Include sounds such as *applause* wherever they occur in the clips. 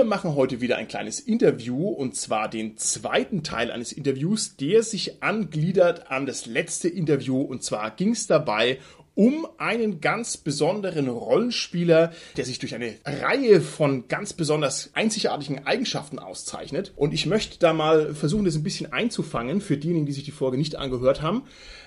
Wir machen heute wieder ein kleines Interview und zwar den zweiten Teil eines Interviews, der sich angliedert an das letzte Interview und zwar ging es dabei um einen ganz besonderen Rollenspieler, der sich durch eine Reihe von ganz besonders einzigartigen Eigenschaften auszeichnet. Und ich möchte da mal versuchen, das ein bisschen einzufangen für diejenigen, die sich die Folge nicht angehört haben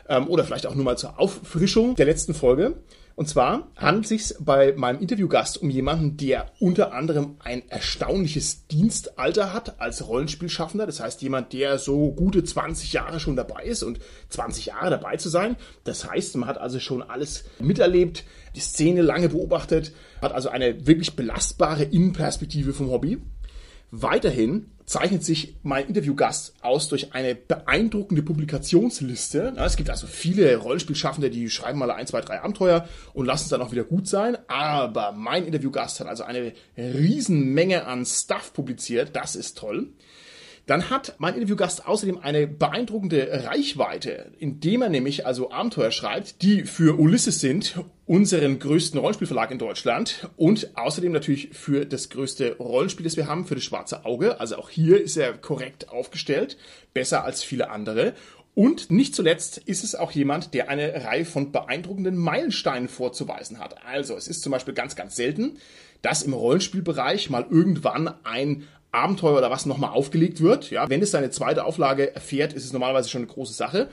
ähm, oder vielleicht auch nur mal zur Auffrischung der letzten Folge. Und zwar handelt es sich bei meinem Interviewgast um jemanden, der unter anderem ein erstaunliches Dienstalter hat als Rollenspielschaffender. Das heißt, jemand, der so gute 20 Jahre schon dabei ist und 20 Jahre dabei zu sein. Das heißt, man hat also schon alles miterlebt, die Szene lange beobachtet, hat also eine wirklich belastbare Innenperspektive vom Hobby. Weiterhin zeichnet sich mein Interviewgast aus durch eine beeindruckende Publikationsliste. Es gibt also viele Rollenspielschaffende, die schreiben mal ein, zwei, drei Abenteuer und lassen es dann auch wieder gut sein. Aber mein Interviewgast hat also eine Riesenmenge an Stuff publiziert. Das ist toll. Dann hat mein Interviewgast außerdem eine beeindruckende Reichweite, indem er nämlich also Abenteuer schreibt, die für Ulysses sind, unseren größten Rollenspielverlag in Deutschland und außerdem natürlich für das größte Rollenspiel, das wir haben, für das Schwarze Auge. Also auch hier ist er korrekt aufgestellt, besser als viele andere. Und nicht zuletzt ist es auch jemand, der eine Reihe von beeindruckenden Meilensteinen vorzuweisen hat. Also es ist zum Beispiel ganz, ganz selten, dass im Rollenspielbereich mal irgendwann ein Abenteuer oder was nochmal aufgelegt wird. Ja, wenn es seine zweite Auflage erfährt, ist es normalerweise schon eine große Sache.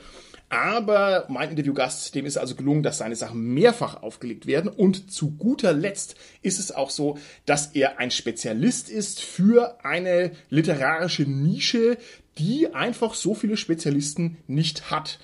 Aber mein Interviewgast, dem ist also gelungen, dass seine Sachen mehrfach aufgelegt werden. Und zu guter Letzt ist es auch so, dass er ein Spezialist ist für eine literarische Nische, die einfach so viele Spezialisten nicht hat.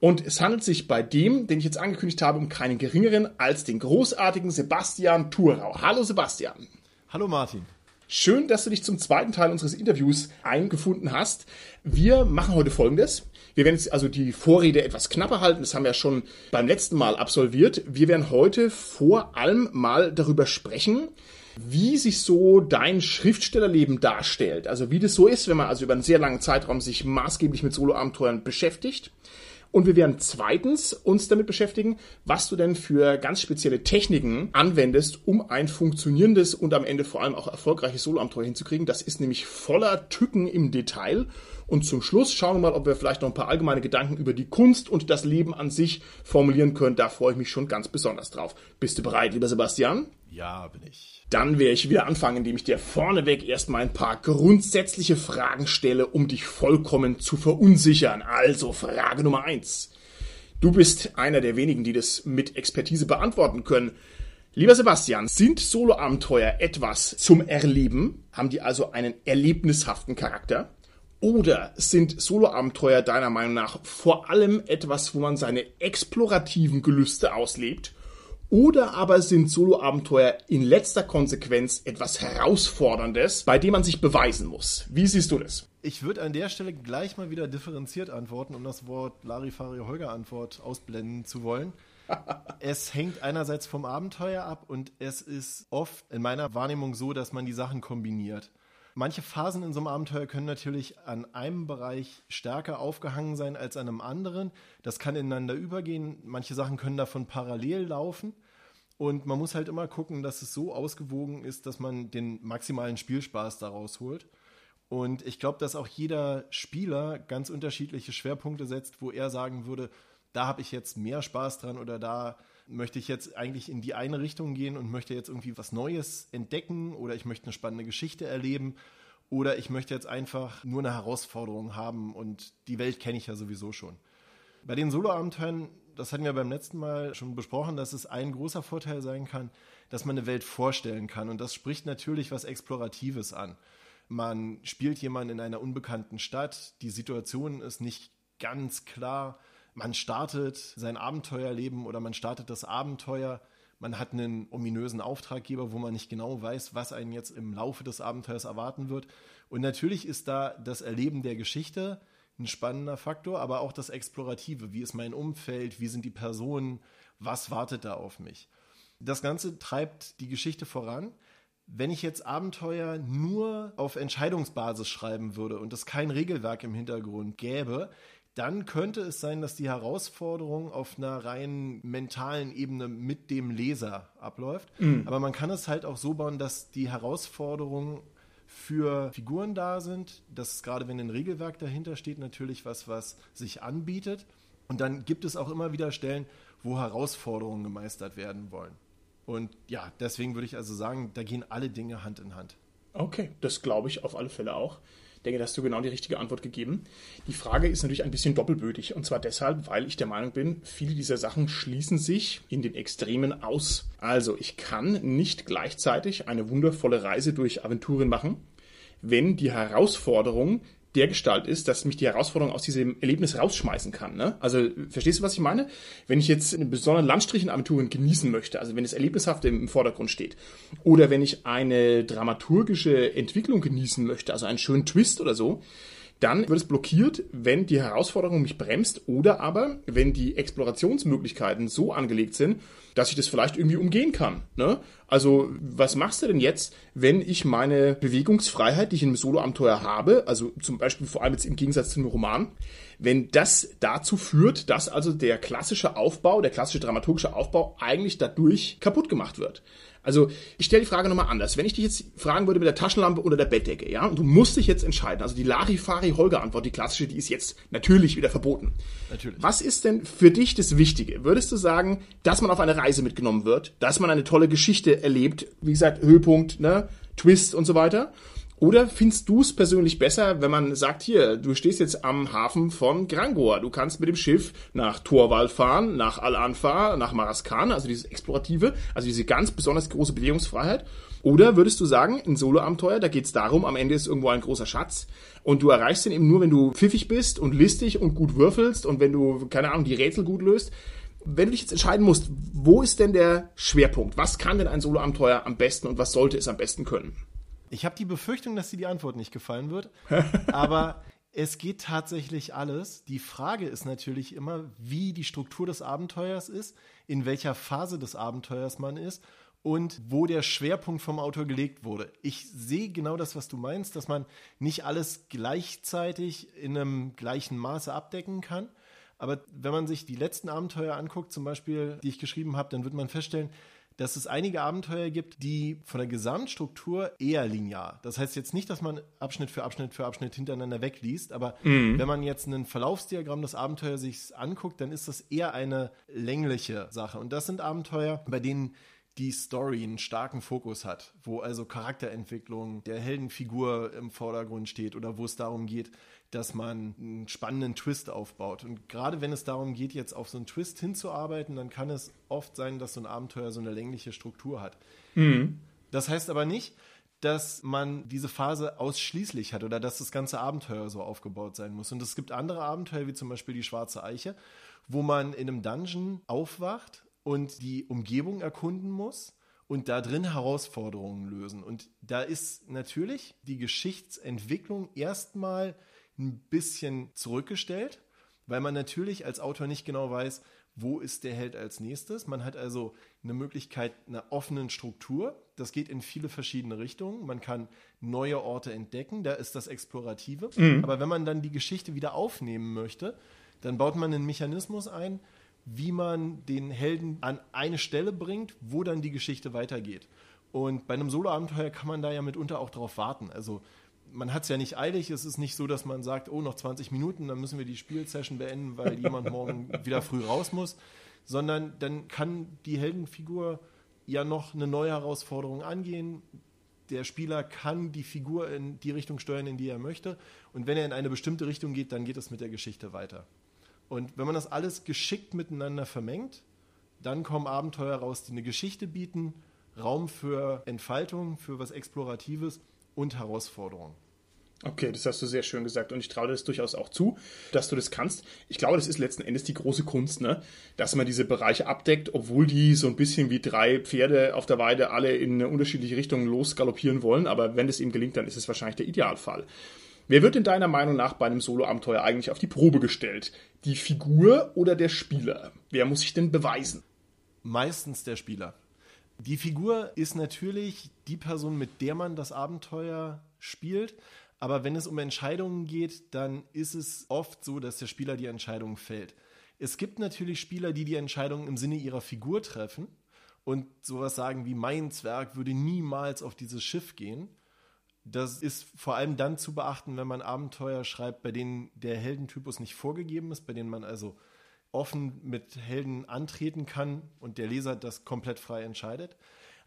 Und es handelt sich bei dem, den ich jetzt angekündigt habe, um keinen geringeren als den großartigen Sebastian Thurau. Hallo Sebastian. Hallo Martin. Schön, dass du dich zum zweiten Teil unseres Interviews eingefunden hast. Wir machen heute Folgendes. Wir werden jetzt also die Vorrede etwas knapper halten. Das haben wir ja schon beim letzten Mal absolviert. Wir werden heute vor allem mal darüber sprechen, wie sich so dein Schriftstellerleben darstellt. Also wie das so ist, wenn man also über einen sehr langen Zeitraum sich maßgeblich mit Soloabenteuern beschäftigt. Und wir werden zweitens uns damit beschäftigen, was du denn für ganz spezielle Techniken anwendest, um ein funktionierendes und am Ende vor allem auch erfolgreiches Soloabenteuer hinzukriegen. Das ist nämlich voller Tücken im Detail. Und zum Schluss schauen wir mal, ob wir vielleicht noch ein paar allgemeine Gedanken über die Kunst und das Leben an sich formulieren können. Da freue ich mich schon ganz besonders drauf. Bist du bereit, lieber Sebastian? Ja, bin ich. Dann werde ich wieder anfangen, indem ich dir vorneweg erstmal ein paar grundsätzliche Fragen stelle, um dich vollkommen zu verunsichern. Also Frage Nummer eins. Du bist einer der wenigen, die das mit Expertise beantworten können. Lieber Sebastian, sind Soloabenteuer etwas zum Erleben? Haben die also einen erlebnishaften Charakter? Oder sind Soloabenteuer deiner Meinung nach vor allem etwas, wo man seine explorativen Gelüste auslebt oder aber sind Soloabenteuer in letzter Konsequenz etwas Herausforderndes, bei dem man sich beweisen muss? Wie siehst du das? Ich würde an der Stelle gleich mal wieder differenziert antworten, um das Wort Larifari-Holger-Antwort ausblenden zu wollen. *laughs* es hängt einerseits vom Abenteuer ab und es ist oft in meiner Wahrnehmung so, dass man die Sachen kombiniert. Manche Phasen in so einem Abenteuer können natürlich an einem Bereich stärker aufgehangen sein als an einem anderen. Das kann ineinander übergehen. Manche Sachen können davon parallel laufen. Und man muss halt immer gucken, dass es so ausgewogen ist, dass man den maximalen Spielspaß daraus holt. Und ich glaube, dass auch jeder Spieler ganz unterschiedliche Schwerpunkte setzt, wo er sagen würde, da habe ich jetzt mehr Spaß dran oder da möchte ich jetzt eigentlich in die eine Richtung gehen und möchte jetzt irgendwie was Neues entdecken oder ich möchte eine spannende Geschichte erleben oder ich möchte jetzt einfach nur eine Herausforderung haben und die Welt kenne ich ja sowieso schon. Bei den Solo-Abenteuern, das hatten wir beim letzten Mal schon besprochen, dass es ein großer Vorteil sein kann, dass man eine Welt vorstellen kann und das spricht natürlich was Exploratives an. Man spielt jemanden in einer unbekannten Stadt, die Situation ist nicht ganz klar, man startet sein Abenteuerleben oder man startet das Abenteuer. Man hat einen ominösen Auftraggeber, wo man nicht genau weiß, was einen jetzt im Laufe des Abenteuers erwarten wird. Und natürlich ist da das Erleben der Geschichte ein spannender Faktor, aber auch das Explorative. Wie ist mein Umfeld? Wie sind die Personen? was wartet da auf mich. Das Ganze treibt die Geschichte voran. Wenn ich jetzt Abenteuer nur auf Entscheidungsbasis schreiben würde und es kein Regelwerk im Hintergrund gäbe, dann könnte es sein, dass die Herausforderung auf einer rein mentalen Ebene mit dem Leser abläuft. Mhm. Aber man kann es halt auch so bauen, dass die Herausforderungen für Figuren da sind. Das ist gerade, wenn ein Regelwerk dahinter steht, natürlich was, was sich anbietet. Und dann gibt es auch immer wieder Stellen, wo Herausforderungen gemeistert werden wollen. Und ja, deswegen würde ich also sagen, da gehen alle Dinge Hand in Hand. Okay, das glaube ich auf alle Fälle auch denke, da hast du genau die richtige Antwort gegeben. Die Frage ist natürlich ein bisschen doppelbödig. Und zwar deshalb, weil ich der Meinung bin, viele dieser Sachen schließen sich in den Extremen aus. Also, ich kann nicht gleichzeitig eine wundervolle Reise durch Aventuren machen, wenn die Herausforderung der Gestalt ist, dass mich die Herausforderung aus diesem Erlebnis rausschmeißen kann. Ne? Also verstehst du, was ich meine? Wenn ich jetzt einen besonderen Landstrich in Aventuren genießen möchte, also wenn das Erlebnishafte im Vordergrund steht, oder wenn ich eine dramaturgische Entwicklung genießen möchte, also einen schönen Twist oder so, dann wird es blockiert, wenn die Herausforderung mich bremst oder aber, wenn die Explorationsmöglichkeiten so angelegt sind, dass ich das vielleicht irgendwie umgehen kann. Ne? Also, was machst du denn jetzt, wenn ich meine Bewegungsfreiheit, die ich in einem Solo-Abenteuer habe, also zum Beispiel vor allem jetzt im Gegensatz zum Roman, wenn das dazu führt, dass also der klassische Aufbau, der klassische dramaturgische Aufbau eigentlich dadurch kaputt gemacht wird. Also ich stelle die Frage nochmal anders. Wenn ich dich jetzt fragen würde mit der Taschenlampe oder der Bettdecke, ja, und du musst dich jetzt entscheiden, also die Larifari-Holger-Antwort, die klassische, die ist jetzt natürlich wieder verboten. Natürlich. Was ist denn für dich das Wichtige? Würdest du sagen, dass man auf eine Reise mitgenommen wird, dass man eine tolle Geschichte erlebt, wie gesagt, Höhepunkt, ne, Twist und so weiter? Oder findest du es persönlich besser, wenn man sagt, hier, du stehst jetzt am Hafen von Grangoa, du kannst mit dem Schiff nach Torwal fahren, nach Al-Anfa, nach Maraskan, also dieses Explorative, also diese ganz besonders große Bewegungsfreiheit. Oder würdest du sagen, ein Solo-Abenteuer, da geht es darum, am Ende ist irgendwo ein großer Schatz und du erreichst den eben nur, wenn du pfiffig bist und listig und gut würfelst und wenn du, keine Ahnung, die Rätsel gut löst. Wenn du dich jetzt entscheiden musst, wo ist denn der Schwerpunkt? Was kann denn ein Solo-Abenteuer am besten und was sollte es am besten können? Ich habe die Befürchtung, dass dir die Antwort nicht gefallen wird. *laughs* aber es geht tatsächlich alles. Die Frage ist natürlich immer, wie die Struktur des Abenteuers ist, in welcher Phase des Abenteuers man ist und wo der Schwerpunkt vom Autor gelegt wurde. Ich sehe genau das, was du meinst, dass man nicht alles gleichzeitig in einem gleichen Maße abdecken kann. Aber wenn man sich die letzten Abenteuer anguckt, zum Beispiel, die ich geschrieben habe, dann wird man feststellen, dass es einige Abenteuer gibt, die von der Gesamtstruktur eher linear. Das heißt jetzt nicht, dass man Abschnitt für Abschnitt für Abschnitt hintereinander wegliest, aber mhm. wenn man jetzt ein Verlaufsdiagramm des Abenteuers sich anguckt, dann ist das eher eine längliche Sache. Und das sind Abenteuer, bei denen die Story einen starken Fokus hat, wo also Charakterentwicklung der Heldenfigur im Vordergrund steht oder wo es darum geht, dass man einen spannenden Twist aufbaut. Und gerade wenn es darum geht, jetzt auf so einen Twist hinzuarbeiten, dann kann es oft sein, dass so ein Abenteuer so eine längliche Struktur hat. Mhm. Das heißt aber nicht, dass man diese Phase ausschließlich hat oder dass das ganze Abenteuer so aufgebaut sein muss. Und es gibt andere Abenteuer, wie zum Beispiel die Schwarze Eiche, wo man in einem Dungeon aufwacht und die Umgebung erkunden muss und da drin Herausforderungen lösen. Und da ist natürlich die Geschichtsentwicklung erstmal ein bisschen zurückgestellt, weil man natürlich als Autor nicht genau weiß, wo ist der Held als nächstes. Man hat also eine Möglichkeit einer offenen Struktur. Das geht in viele verschiedene Richtungen. Man kann neue Orte entdecken, da ist das Explorative. Mhm. Aber wenn man dann die Geschichte wieder aufnehmen möchte, dann baut man einen Mechanismus ein, wie man den Helden an eine Stelle bringt, wo dann die Geschichte weitergeht. Und bei einem Solo-Abenteuer kann man da ja mitunter auch darauf warten. Also man hat es ja nicht eilig. Es ist nicht so, dass man sagt, oh, noch 20 Minuten, dann müssen wir die Spielsession beenden, weil *laughs* jemand morgen wieder früh raus muss. Sondern dann kann die Heldenfigur ja noch eine neue Herausforderung angehen. Der Spieler kann die Figur in die Richtung steuern, in die er möchte. Und wenn er in eine bestimmte Richtung geht, dann geht es mit der Geschichte weiter. Und wenn man das alles geschickt miteinander vermengt, dann kommen Abenteuer raus, die eine Geschichte bieten, Raum für Entfaltung, für was Exploratives und Herausforderungen. Okay, das hast du sehr schön gesagt und ich traue dir das durchaus auch zu, dass du das kannst. Ich glaube, das ist letzten Endes die große Kunst, ne? dass man diese Bereiche abdeckt, obwohl die so ein bisschen wie drei Pferde auf der Weide alle in unterschiedliche Richtungen losgaloppieren wollen. Aber wenn das ihm gelingt, dann ist es wahrscheinlich der Idealfall. Wer wird in deiner Meinung nach bei einem Solo-Abenteuer eigentlich auf die Probe gestellt? Die Figur oder der Spieler? Wer muss sich denn beweisen? Meistens der Spieler. Die Figur ist natürlich die Person, mit der man das Abenteuer spielt. Aber wenn es um Entscheidungen geht, dann ist es oft so, dass der Spieler die Entscheidung fällt. Es gibt natürlich Spieler, die die Entscheidungen im Sinne ihrer Figur treffen und sowas sagen wie mein Zwerg würde niemals auf dieses Schiff gehen. Das ist vor allem dann zu beachten, wenn man Abenteuer schreibt, bei denen der Heldentypus nicht vorgegeben ist, bei denen man also offen mit Helden antreten kann und der Leser das komplett frei entscheidet.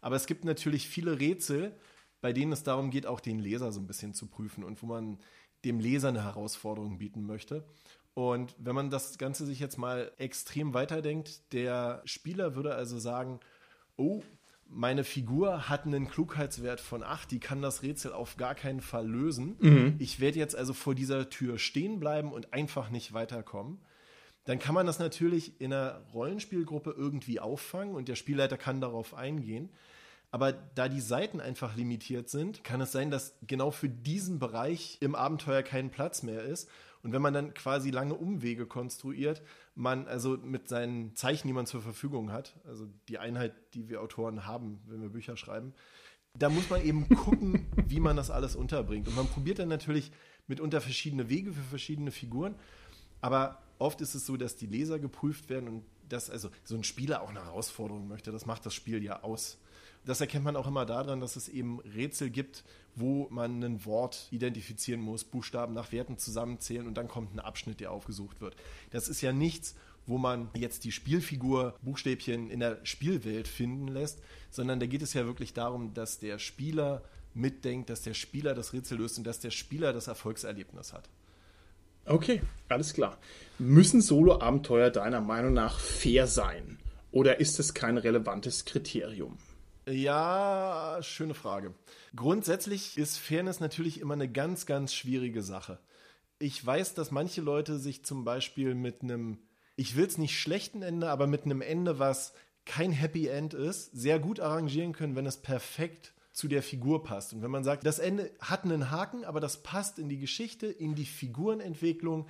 Aber es gibt natürlich viele Rätsel, bei denen es darum geht, auch den Leser so ein bisschen zu prüfen und wo man dem Leser eine Herausforderung bieten möchte. Und wenn man das Ganze sich jetzt mal extrem weiterdenkt, der Spieler würde also sagen, oh, meine Figur hat einen Klugheitswert von 8, die kann das Rätsel auf gar keinen Fall lösen. Mhm. Ich werde jetzt also vor dieser Tür stehen bleiben und einfach nicht weiterkommen. Dann kann man das natürlich in einer Rollenspielgruppe irgendwie auffangen und der Spielleiter kann darauf eingehen. Aber da die Seiten einfach limitiert sind, kann es sein, dass genau für diesen Bereich im Abenteuer kein Platz mehr ist. Und wenn man dann quasi lange Umwege konstruiert, man also mit seinen Zeichen, die man zur Verfügung hat, also die Einheit, die wir Autoren haben, wenn wir Bücher schreiben, da muss man eben gucken, *laughs* wie man das alles unterbringt. Und man probiert dann natürlich mitunter verschiedene Wege für verschiedene Figuren. Aber oft ist es so, dass die Leser geprüft werden und dass also so ein Spieler auch eine Herausforderung möchte. Das macht das Spiel ja aus. Das erkennt man auch immer daran, dass es eben Rätsel gibt, wo man ein Wort identifizieren muss, Buchstaben nach Werten zusammenzählen und dann kommt ein Abschnitt, der aufgesucht wird. Das ist ja nichts, wo man jetzt die Spielfigur Buchstäbchen in der Spielwelt finden lässt, sondern da geht es ja wirklich darum, dass der Spieler mitdenkt, dass der Spieler das Rätsel löst und dass der Spieler das Erfolgserlebnis hat. Okay, alles klar. Müssen Solo-Abenteuer deiner Meinung nach fair sein? Oder ist es kein relevantes Kriterium? Ja, schöne Frage. Grundsätzlich ist Fairness natürlich immer eine ganz, ganz schwierige Sache. Ich weiß, dass manche Leute sich zum Beispiel mit einem, ich will es nicht schlechten Ende, aber mit einem Ende, was kein Happy End ist, sehr gut arrangieren können, wenn es perfekt zu der Figur passt. Und wenn man sagt, das Ende hat einen Haken, aber das passt in die Geschichte, in die Figurenentwicklung,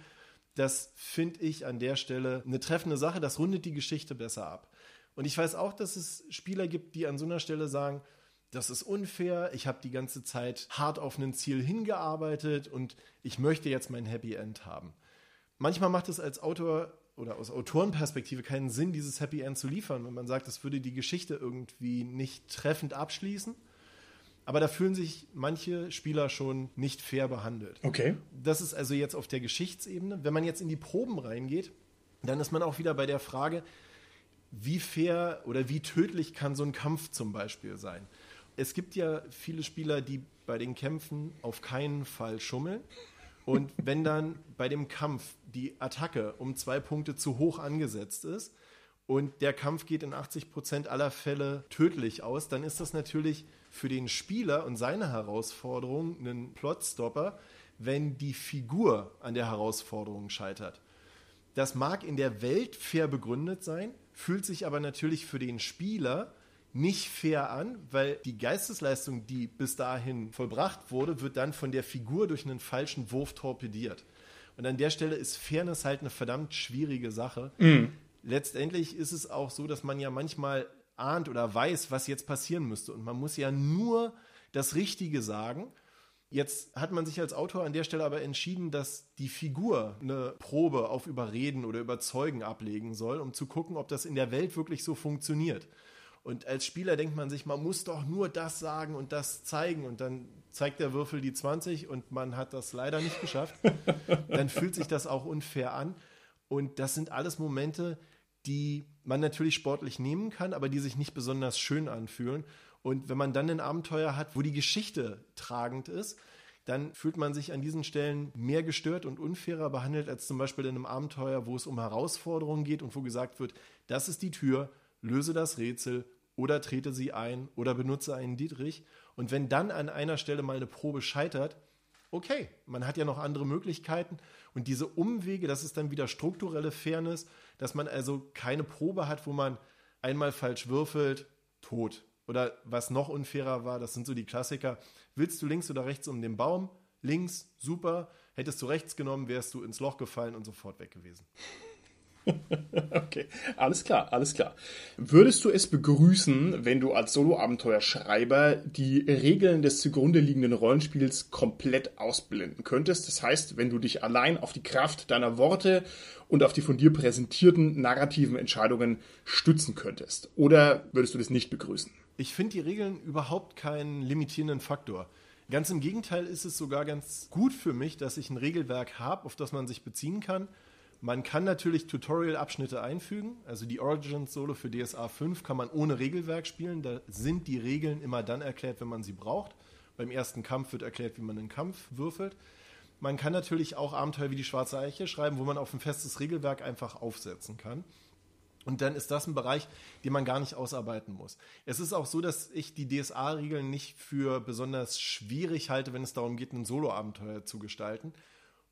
das finde ich an der Stelle eine treffende Sache, das rundet die Geschichte besser ab. Und ich weiß auch, dass es Spieler gibt, die an so einer Stelle sagen, das ist unfair, ich habe die ganze Zeit hart auf ein Ziel hingearbeitet und ich möchte jetzt mein Happy End haben. Manchmal macht es als Autor oder aus Autorenperspektive keinen Sinn, dieses Happy End zu liefern, wenn man sagt, das würde die Geschichte irgendwie nicht treffend abschließen. Aber da fühlen sich manche Spieler schon nicht fair behandelt. Okay. Das ist also jetzt auf der Geschichtsebene. Wenn man jetzt in die Proben reingeht, dann ist man auch wieder bei der Frage, wie fair oder wie tödlich kann so ein Kampf zum Beispiel sein? Es gibt ja viele Spieler, die bei den Kämpfen auf keinen Fall schummeln. Und wenn dann bei dem Kampf die Attacke um zwei Punkte zu hoch angesetzt ist und der Kampf geht in 80 Prozent aller Fälle tödlich aus, dann ist das natürlich für den Spieler und seine Herausforderung ein Plotstopper, wenn die Figur an der Herausforderung scheitert. Das mag in der Welt fair begründet sein, fühlt sich aber natürlich für den Spieler nicht fair an, weil die Geistesleistung, die bis dahin vollbracht wurde, wird dann von der Figur durch einen falschen Wurf torpediert. Und an der Stelle ist Fairness halt eine verdammt schwierige Sache. Mhm. Letztendlich ist es auch so, dass man ja manchmal ahnt oder weiß, was jetzt passieren müsste. Und man muss ja nur das Richtige sagen Jetzt hat man sich als Autor an der Stelle aber entschieden, dass die Figur eine Probe auf Überreden oder Überzeugen ablegen soll, um zu gucken, ob das in der Welt wirklich so funktioniert. Und als Spieler denkt man sich, man muss doch nur das sagen und das zeigen und dann zeigt der Würfel die 20 und man hat das leider nicht geschafft. dann fühlt sich das auch unfair an. Und das sind alles Momente, die man natürlich sportlich nehmen kann, aber die sich nicht besonders schön anfühlen. Und wenn man dann ein Abenteuer hat, wo die Geschichte tragend ist, dann fühlt man sich an diesen Stellen mehr gestört und unfairer behandelt als zum Beispiel in einem Abenteuer, wo es um Herausforderungen geht und wo gesagt wird, das ist die Tür, löse das Rätsel oder trete sie ein oder benutze einen Dietrich. Und wenn dann an einer Stelle mal eine Probe scheitert, okay, man hat ja noch andere Möglichkeiten. Und diese Umwege, das ist dann wieder strukturelle Fairness, dass man also keine Probe hat, wo man einmal falsch würfelt, tot. Oder was noch unfairer war, das sind so die Klassiker. Willst du links oder rechts um den Baum? Links, super. Hättest du rechts genommen, wärst du ins Loch gefallen und sofort weg gewesen. *laughs* okay, alles klar, alles klar. Würdest du es begrüßen, wenn du als Solo-Abenteuerschreiber die Regeln des zugrunde liegenden Rollenspiels komplett ausblenden könntest? Das heißt, wenn du dich allein auf die Kraft deiner Worte und auf die von dir präsentierten narrativen Entscheidungen stützen könntest? Oder würdest du das nicht begrüßen? Ich finde die Regeln überhaupt keinen limitierenden Faktor. Ganz im Gegenteil ist es sogar ganz gut für mich, dass ich ein Regelwerk habe, auf das man sich beziehen kann man kann natürlich Tutorial-Abschnitte einfügen. Also die Origins-Solo für DSA 5 kann man ohne Regelwerk spielen. Da sind die Regeln immer dann erklärt, wenn man sie braucht. Beim ersten Kampf wird erklärt, wie man einen Kampf würfelt. Man kann natürlich auch Abenteuer wie die Schwarze Eiche schreiben, wo man auf ein festes Regelwerk einfach aufsetzen kann. Und dann ist das ein Bereich, den man gar nicht ausarbeiten muss. Es ist auch so, dass ich die DSA-Regeln nicht für besonders schwierig halte, wenn es darum geht, ein Solo-Abenteuer zu gestalten.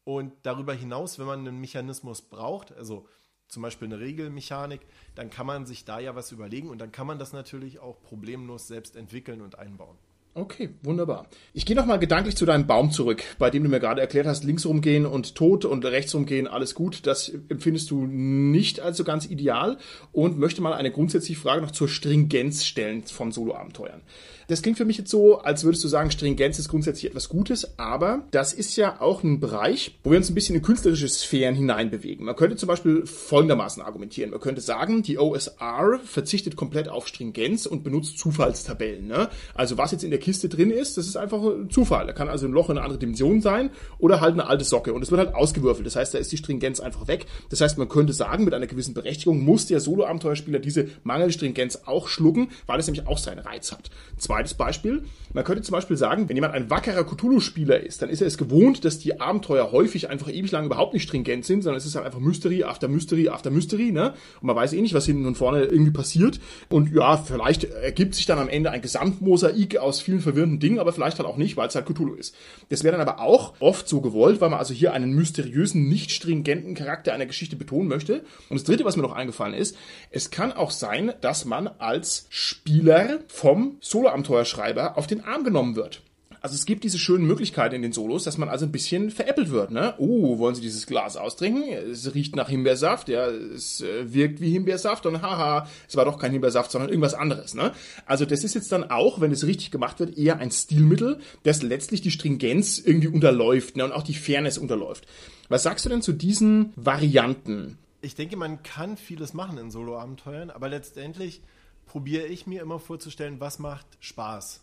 Und darüber hinaus, wenn man einen Mechanismus braucht, also zum Beispiel eine Regelmechanik, dann kann man sich da ja was überlegen und dann kann man das natürlich auch problemlos selbst entwickeln und einbauen. Okay, wunderbar. Ich gehe nochmal gedanklich zu deinem Baum zurück, bei dem du mir gerade erklärt hast, links rumgehen und tot und rechts rumgehen, alles gut. Das empfindest du nicht als so ganz ideal und möchte mal eine grundsätzliche Frage noch zur Stringenz stellen von Solo-Abenteuern. Das klingt für mich jetzt so, als würdest du sagen, Stringenz ist grundsätzlich etwas Gutes, aber das ist ja auch ein Bereich, wo wir uns ein bisschen in künstlerische Sphären hineinbewegen. Man könnte zum Beispiel folgendermaßen argumentieren. Man könnte sagen, die OSR verzichtet komplett auf Stringenz und benutzt Zufallstabellen. Ne? Also was jetzt in der Kiste drin ist, das ist einfach ein Zufall. Da kann also ein Loch in eine andere Dimension sein oder halt eine alte Socke und es wird halt ausgewürfelt. Das heißt, da ist die Stringenz einfach weg. Das heißt, man könnte sagen, mit einer gewissen Berechtigung muss der Solo-Abenteuerspieler diese mangelnde Stringenz auch schlucken, weil es nämlich auch seinen Reiz hat. Zwei Zweites Beispiel. Man könnte zum Beispiel sagen, wenn jemand ein wackerer Cthulhu-Spieler ist, dann ist er es gewohnt, dass die Abenteuer häufig einfach ewig lang überhaupt nicht stringent sind, sondern es ist halt einfach Mystery after Mystery after Mystery, ne? Und man weiß eh nicht, was hinten und vorne irgendwie passiert. Und ja, vielleicht ergibt sich dann am Ende ein Gesamtmosaik aus vielen verwirrenden Dingen, aber vielleicht halt auch nicht, weil es halt Cthulhu ist. Das wäre dann aber auch oft so gewollt, weil man also hier einen mysteriösen, nicht stringenten Charakter einer Geschichte betonen möchte. Und das dritte, was mir noch eingefallen ist, es kann auch sein, dass man als Spieler vom Solo-Abenteuer Abenteuerschreiber auf den Arm genommen wird. Also es gibt diese schönen Möglichkeiten in den Solos, dass man also ein bisschen veräppelt wird. Ne? Oh, wollen Sie dieses Glas austrinken? Es riecht nach Himbeersaft, ja, es äh, wirkt wie Himbeersaft und haha, es war doch kein Himbeersaft, sondern irgendwas anderes. Ne? Also das ist jetzt dann auch, wenn es richtig gemacht wird, eher ein Stilmittel, das letztlich die Stringenz irgendwie unterläuft ne? und auch die Fairness unterläuft. Was sagst du denn zu diesen Varianten? Ich denke, man kann vieles machen in Solo-Abenteuern, aber letztendlich probiere ich mir immer vorzustellen, was macht Spaß.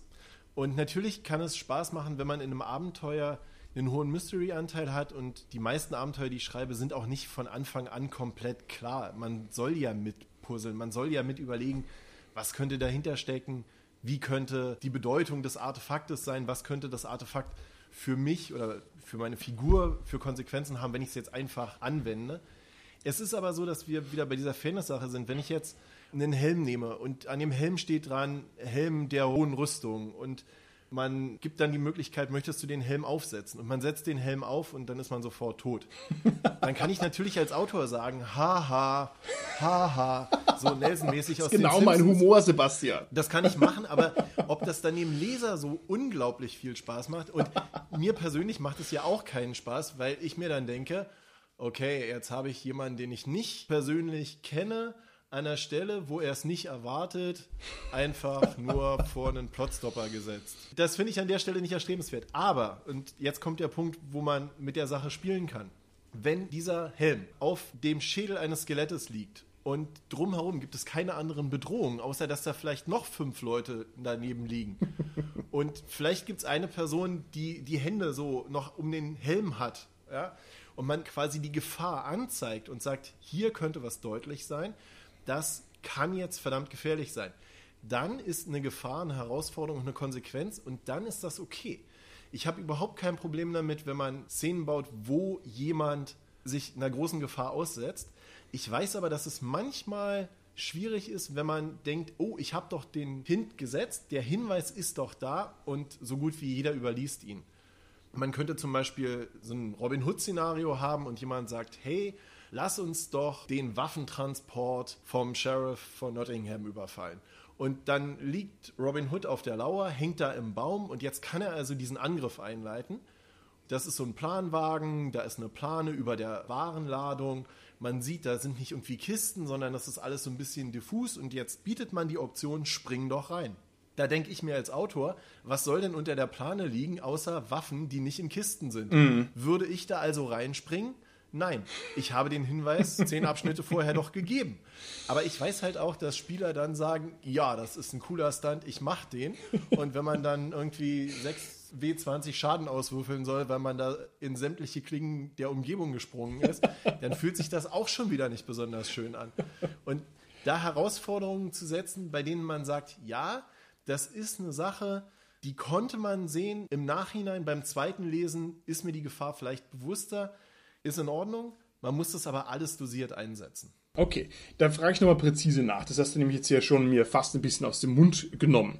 Und natürlich kann es Spaß machen, wenn man in einem Abenteuer einen hohen Mystery-Anteil hat und die meisten Abenteuer, die ich schreibe, sind auch nicht von Anfang an komplett klar. Man soll ja mit puzzeln, man soll ja mit überlegen, was könnte dahinter stecken, wie könnte die Bedeutung des Artefaktes sein, was könnte das Artefakt für mich oder für meine Figur für Konsequenzen haben, wenn ich es jetzt einfach anwende. Es ist aber so, dass wir wieder bei dieser Fairness-Sache sind. Wenn ich jetzt einen Helm nehme und an dem Helm steht dran Helm der hohen Rüstung und man gibt dann die Möglichkeit, möchtest du den Helm aufsetzen? Und man setzt den Helm auf und dann ist man sofort tot. *laughs* Dann kann ich natürlich als Autor sagen, haha, haha, so Nelson-mäßig aus Genau mein Humor, Sebastian. Das kann ich machen, aber ob das dann dem Leser so unglaublich viel Spaß macht und mir persönlich macht es ja auch keinen Spaß, weil ich mir dann denke, okay, jetzt habe ich jemanden, den ich nicht persönlich kenne, an einer Stelle, wo er es nicht erwartet, einfach *laughs* nur vor einen Plotstopper gesetzt. Das finde ich an der Stelle nicht erstrebenswert. Aber, und jetzt kommt der Punkt, wo man mit der Sache spielen kann. Wenn dieser Helm auf dem Schädel eines Skelettes liegt und drumherum gibt es keine anderen Bedrohungen, außer dass da vielleicht noch fünf Leute daneben liegen. *laughs* Und vielleicht gibt es eine Person, die die Hände so noch um den Helm hat. Ja? Und man quasi die Gefahr anzeigt und sagt, hier könnte was deutlich sein das kann jetzt verdammt gefährlich sein. Dann ist eine Gefahr, eine Herausforderung, eine Konsequenz und dann ist das okay. Ich habe überhaupt kein Problem damit, wenn man Szenen baut, wo jemand sich einer großen Gefahr aussetzt. Ich weiß aber, dass es manchmal schwierig ist, wenn man denkt, oh, ich habe doch den Hint gesetzt, der Hinweis ist doch da und so gut wie jeder überliest ihn. Man könnte zum Beispiel so ein Robin Hood-Szenario haben und jemand sagt, hey, lass uns doch den Waffentransport vom Sheriff von Nottingham überfallen. Und dann liegt Robin Hood auf der Lauer, hängt da im Baum und jetzt kann er also diesen Angriff einleiten. das ist so ein Planwagen, da ist eine Plane über der Warenladung. Man sieht, da sind nicht irgendwie Kisten, sondern das ist alles so ein bisschen diffus und jetzt bietet man die Option, spring doch rein. Da denke ich mir als Autor, was soll denn unter der Plane liegen, außer Waffen, die nicht in Kisten sind? Mhm. Würde ich da also reinspringen? Nein, ich habe den Hinweis zehn Abschnitte vorher doch gegeben. Aber ich weiß halt auch, dass Spieler dann sagen, ja, das ist ein cooler Stunt, ich mache den. Und wenn man dann irgendwie 6 W20 Schaden auswürfeln soll, weil man da in sämtliche Klingen der Umgebung gesprungen ist, dann fühlt sich das auch schon wieder nicht besonders schön an. Und da Herausforderungen zu setzen, bei denen man sagt, ja, das ist eine Sache, die konnte man sehen. Im Nachhinein beim zweiten Lesen ist mir die Gefahr vielleicht bewusster ist in Ordnung. Man muss das aber alles dosiert einsetzen. Okay, dann frage ich nochmal präzise nach. Das hast du nämlich jetzt ja schon mir fast ein bisschen aus dem Mund genommen.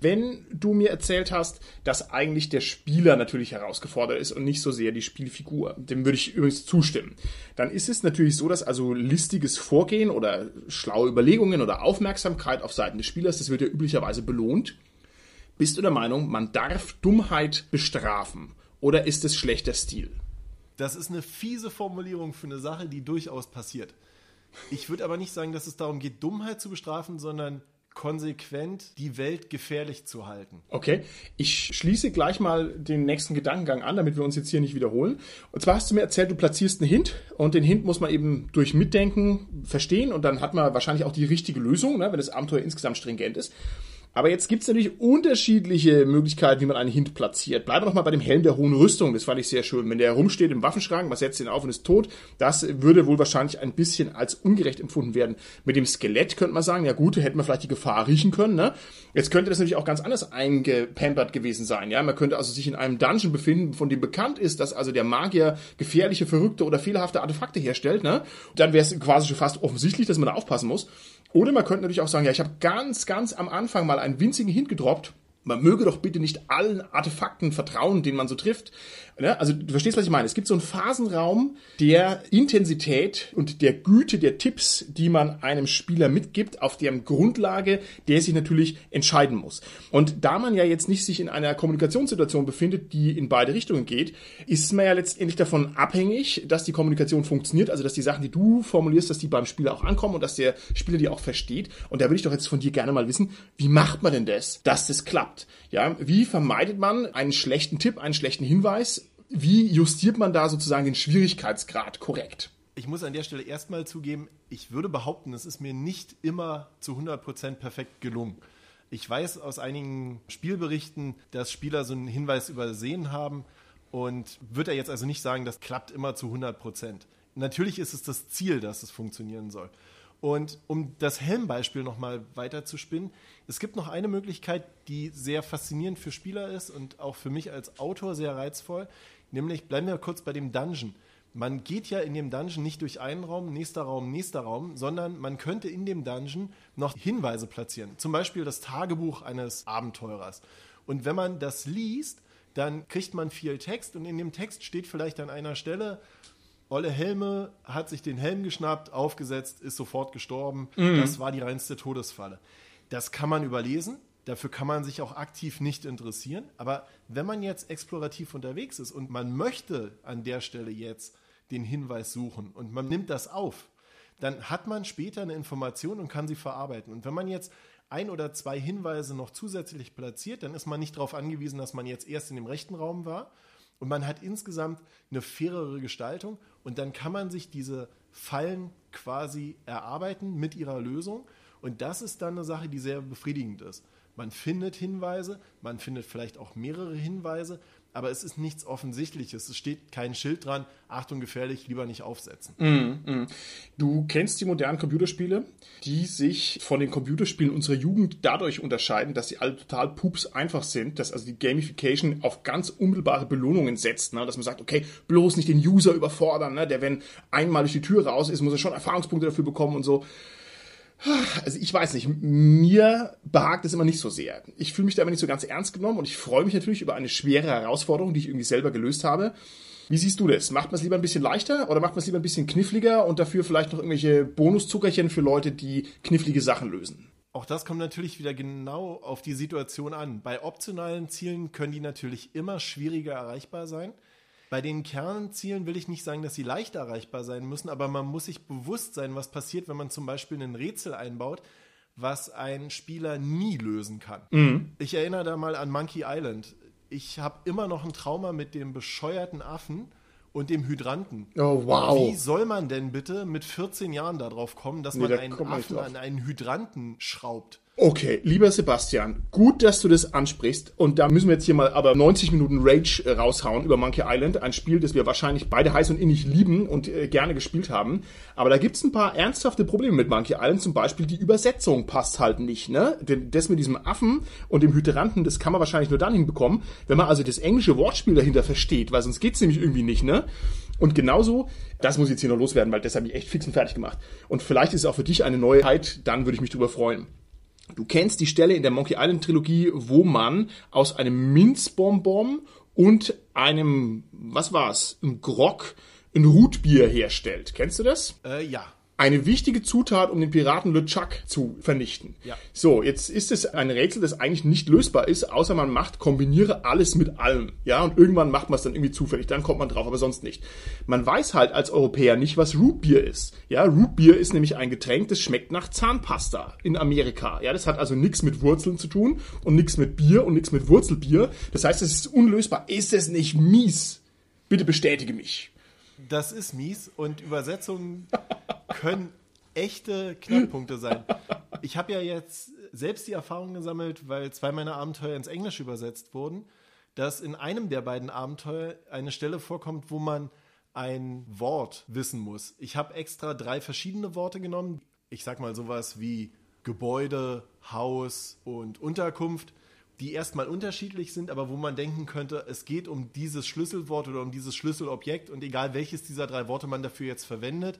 Wenn du mir erzählt hast, dass eigentlich der Spieler natürlich herausgefordert ist und nicht so sehr die Spielfigur, dem würde ich übrigens zustimmen, dann ist es natürlich so, dass also listiges Vorgehen oder schlaue Überlegungen oder Aufmerksamkeit auf Seiten des Spielers, das wird ja üblicherweise belohnt. Bist du der Meinung, man darf Dummheit bestrafen oder ist es schlechter Stil? Das ist eine fiese Formulierung für eine Sache, die durchaus passiert. Ich würde aber nicht sagen, dass es darum geht, Dummheit zu bestrafen, sondern konsequent die Welt gefährlich zu halten. Okay, ich schließe gleich mal den nächsten Gedankengang an, damit wir uns jetzt hier nicht wiederholen. Und zwar hast du mir erzählt, du platzierst einen Hint und den Hint muss man eben durch Mitdenken verstehen und dann hat man wahrscheinlich auch die richtige Lösung, ne, wenn das Abenteuer insgesamt stringent ist. Aber jetzt gibt es natürlich unterschiedliche Möglichkeiten, wie man einen Hint platziert. Bleiben wir noch mal bei dem Helm der hohen Rüstung. Das fand ich sehr schön. Wenn der herumsteht im Waffenschrank, man setzt ihn auf und ist tot, das würde wohl wahrscheinlich ein bisschen als ungerecht empfunden werden. Mit dem Skelett könnte man sagen, ja gut, hätte man vielleicht die Gefahr riechen können. Ne? Jetzt könnte das natürlich auch ganz anders eingepampert gewesen sein. Ja, Man könnte also sich in einem Dungeon befinden, von dem bekannt ist, dass also der Magier gefährliche, verrückte oder fehlerhafte Artefakte herstellt. Ne? Dann wäre es quasi schon fast offensichtlich, dass man da aufpassen muss. Oder man könnte natürlich auch sagen, ja, ich habe ganz, ganz am Anfang mal einen winzigen Hint gedroppt. Man möge doch bitte nicht allen Artefakten vertrauen, denen man so trifft. Ne? Also du verstehst, was ich meine. Es gibt so einen Phasenraum der Intensität und der Güte der Tipps, die man einem Spieler mitgibt, auf deren Grundlage der sich natürlich entscheiden muss. Und da man ja jetzt nicht sich in einer Kommunikationssituation befindet, die in beide Richtungen geht, ist man ja letztendlich davon abhängig, dass die Kommunikation funktioniert, also dass die Sachen, die du formulierst, dass die beim Spieler auch ankommen und dass der Spieler die auch versteht. Und da würde ich doch jetzt von dir gerne mal wissen, wie macht man denn das, dass das klappt? Ja, wie vermeidet man einen schlechten Tipp, einen schlechten Hinweis wie justiert man da sozusagen den Schwierigkeitsgrad korrekt? Ich muss an der Stelle erstmal zugeben, ich würde behaupten, es ist mir nicht immer zu 100% perfekt gelungen. Ich weiß aus einigen Spielberichten, dass Spieler so einen Hinweis übersehen haben und würde jetzt also nicht sagen, das klappt immer zu 100%. Natürlich ist es das Ziel, dass es funktionieren soll. Und um das Helmbeispiel nochmal weiter zu spinnen, es gibt noch eine Möglichkeit, die sehr faszinierend für Spieler ist und auch für mich als Autor sehr reizvoll. Nämlich bleiben wir kurz bei dem Dungeon. Man geht ja in dem Dungeon nicht durch einen Raum, nächster Raum, nächster Raum, sondern man könnte in dem Dungeon noch Hinweise platzieren. Zum Beispiel das Tagebuch eines Abenteurers. Und wenn man das liest, dann kriegt man viel Text und in dem Text steht vielleicht an einer Stelle, Olle Helme hat sich den Helm geschnappt, aufgesetzt, ist sofort gestorben. Mhm. Das war die reinste Todesfalle. Das kann man überlesen, Dafür kann man sich auch aktiv nicht interessieren. Aber wenn man jetzt explorativ unterwegs ist und man möchte an der Stelle jetzt den Hinweis suchen und man nimmt das auf, dann hat man später eine Information und kann sie verarbeiten. Und wenn man jetzt ein oder zwei Hinweise noch zusätzlich platziert, dann ist man nicht darauf angewiesen, dass man jetzt erst in dem rechten Raum war. Und man hat insgesamt eine fairere Gestaltung und dann kann man sich diese Fallen quasi erarbeiten mit ihrer Lösung. Und das ist dann eine Sache, die sehr befriedigend ist. Man findet Hinweise, man findet vielleicht auch mehrere Hinweise, aber es ist nichts Offensichtliches. Es steht kein Schild dran, Achtung gefährlich, lieber nicht aufsetzen. Mm, mm. Du kennst die modernen Computerspiele, die sich von den Computerspielen unserer Jugend dadurch unterscheiden, dass sie alle total pups einfach sind, dass also die Gamification auf ganz unmittelbare Belohnungen setzt, ne? dass man sagt, okay, bloß nicht den User überfordern, ne? der wenn einmal durch die Tür raus ist, muss er schon Erfahrungspunkte dafür bekommen und so. Also ich weiß nicht, mir behagt es immer nicht so sehr. Ich fühle mich da immer nicht so ganz ernst genommen und ich freue mich natürlich über eine schwere Herausforderung, die ich irgendwie selber gelöst habe. Wie siehst du das? Macht man es lieber ein bisschen leichter oder macht man es lieber ein bisschen kniffliger und dafür vielleicht noch irgendwelche Bonuszuckerchen für Leute, die knifflige Sachen lösen? Auch das kommt natürlich wieder genau auf die Situation an. Bei optionalen Zielen können die natürlich immer schwieriger erreichbar sein. Bei den Kernzielen will ich nicht sagen, dass sie leicht erreichbar sein müssen, aber man muss sich bewusst sein, was passiert, wenn man zum Beispiel ein Rätsel einbaut, was ein Spieler nie lösen kann. Mhm. Ich erinnere da mal an Monkey Island. Ich habe immer noch ein Trauma mit dem bescheuerten Affen und dem Hydranten. Oh, wow. Wie soll man denn bitte mit 14 Jahren darauf kommen, dass nee, man einen Affen an einen Hydranten schraubt? Okay, lieber Sebastian, gut, dass du das ansprichst. Und da müssen wir jetzt hier mal aber 90 Minuten Rage äh, raushauen über Monkey Island. Ein Spiel, das wir wahrscheinlich beide heiß und innig lieben und äh, gerne gespielt haben. Aber da gibt's ein paar ernsthafte Probleme mit Monkey Island. Zum Beispiel die Übersetzung passt halt nicht. Ne? Denn das mit diesem Affen und dem Hydranten, das kann man wahrscheinlich nur dann hinbekommen, wenn man also das englische Wortspiel dahinter versteht. Weil sonst geht's nämlich irgendwie nicht, ne? Und genauso, das muss ich jetzt hier noch loswerden, weil das habe ich echt fix und fertig gemacht. Und vielleicht ist es auch für dich eine Neuheit, dann würde ich mich drüber freuen. Du kennst die Stelle in der Monkey Island Trilogie, wo man aus einem Minzbonbon und einem, was war's, ein Grog, ein Rutbier herstellt. Kennst du das? Äh, ja eine wichtige Zutat, um den Piraten LeChuck zu vernichten. Ja. So, jetzt ist es ein Rätsel, das eigentlich nicht lösbar ist, außer man macht, kombiniere alles mit allem. Ja, und irgendwann macht man es dann irgendwie zufällig, dann kommt man drauf, aber sonst nicht. Man weiß halt als Europäer nicht, was Rootbier ist. Ja, Rootbier ist nämlich ein Getränk, das schmeckt nach Zahnpasta in Amerika. Ja, das hat also nichts mit Wurzeln zu tun und nichts mit Bier und nichts mit Wurzelbier. Das heißt, es ist unlösbar. Ist es nicht mies? Bitte bestätige mich. Das ist mies und Übersetzungen können echte Knackpunkte sein. Ich habe ja jetzt selbst die Erfahrung gesammelt, weil zwei meiner Abenteuer ins Englische übersetzt wurden, dass in einem der beiden Abenteuer eine Stelle vorkommt, wo man ein Wort wissen muss. Ich habe extra drei verschiedene Worte genommen. Ich sag mal sowas wie Gebäude, Haus und Unterkunft, die erstmal unterschiedlich sind, aber wo man denken könnte, es geht um dieses Schlüsselwort oder um dieses Schlüsselobjekt und egal welches dieser drei Worte man dafür jetzt verwendet,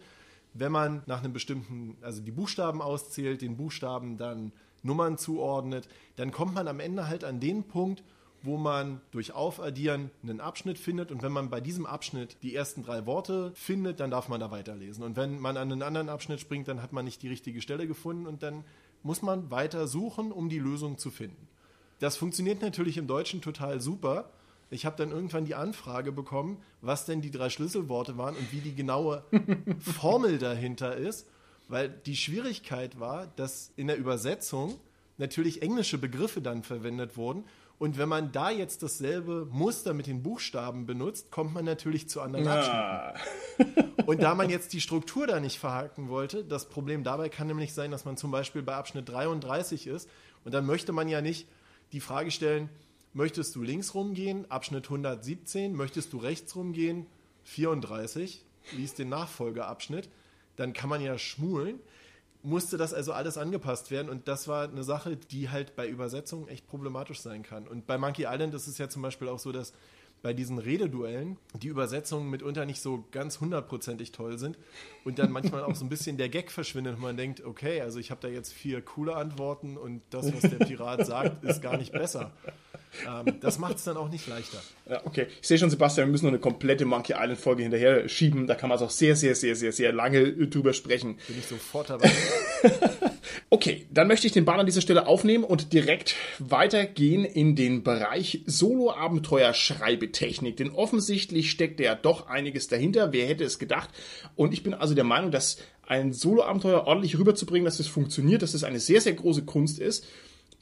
wenn man nach einem bestimmten, also die Buchstaben auszählt, den Buchstaben dann Nummern zuordnet, dann kommt man am Ende halt an den Punkt, wo man durch Aufaddieren einen Abschnitt findet und wenn man bei diesem Abschnitt die ersten drei Worte findet, dann darf man da weiterlesen. Und wenn man an einen anderen Abschnitt springt, dann hat man nicht die richtige Stelle gefunden und dann muss man weiter suchen, um die Lösung zu finden. Das funktioniert natürlich im Deutschen total super, ich habe dann irgendwann die Anfrage bekommen, was denn die drei Schlüsselworte waren und wie die genaue *laughs* Formel dahinter ist, weil die Schwierigkeit war, dass in der Übersetzung natürlich englische Begriffe dann verwendet wurden. Und wenn man da jetzt dasselbe Muster mit den Buchstaben benutzt, kommt man natürlich zu anderen Abschnitten. Und da man jetzt die Struktur da nicht verhaken wollte, das Problem dabei kann nämlich sein, dass man zum Beispiel bei Abschnitt 33 ist und dann möchte man ja nicht die Frage stellen, Möchtest du links rumgehen? Abschnitt 117. Möchtest du rechts rumgehen? 34. Lies den Nachfolgeabschnitt. Dann kann man ja schmulen. Musste das also alles angepasst werden und das war eine Sache, die halt bei Übersetzungen echt problematisch sein kann. Und bei Monkey Island ist es ja zum Beispiel auch so, dass bei diesen Rededuellen die Übersetzungen mitunter nicht so ganz hundertprozentig toll sind und dann manchmal auch so ein bisschen der Gag verschwindet und man denkt, okay, also ich habe da jetzt vier coole Antworten und das, was der Pirat sagt, ist gar nicht besser. Ähm, das macht es dann auch nicht leichter. Ja, okay. Ich sehe schon, Sebastian, wir müssen noch eine komplette Monkey Island Folge hinterher schieben. Da kann man also auch sehr, sehr, sehr, sehr, sehr lange drüber sprechen. Bin ich sofort dabei. *laughs* okay, dann möchte ich den Ball an dieser Stelle aufnehmen und direkt weitergehen in den Bereich Solo-Abenteuer-Schreibetechnik. Denn offensichtlich steckt ja doch einiges dahinter. Wer hätte es gedacht? Und ich bin also der Meinung, dass ein Solo-Abenteuer ordentlich rüberzubringen, dass es funktioniert, dass es eine sehr, sehr große Kunst ist,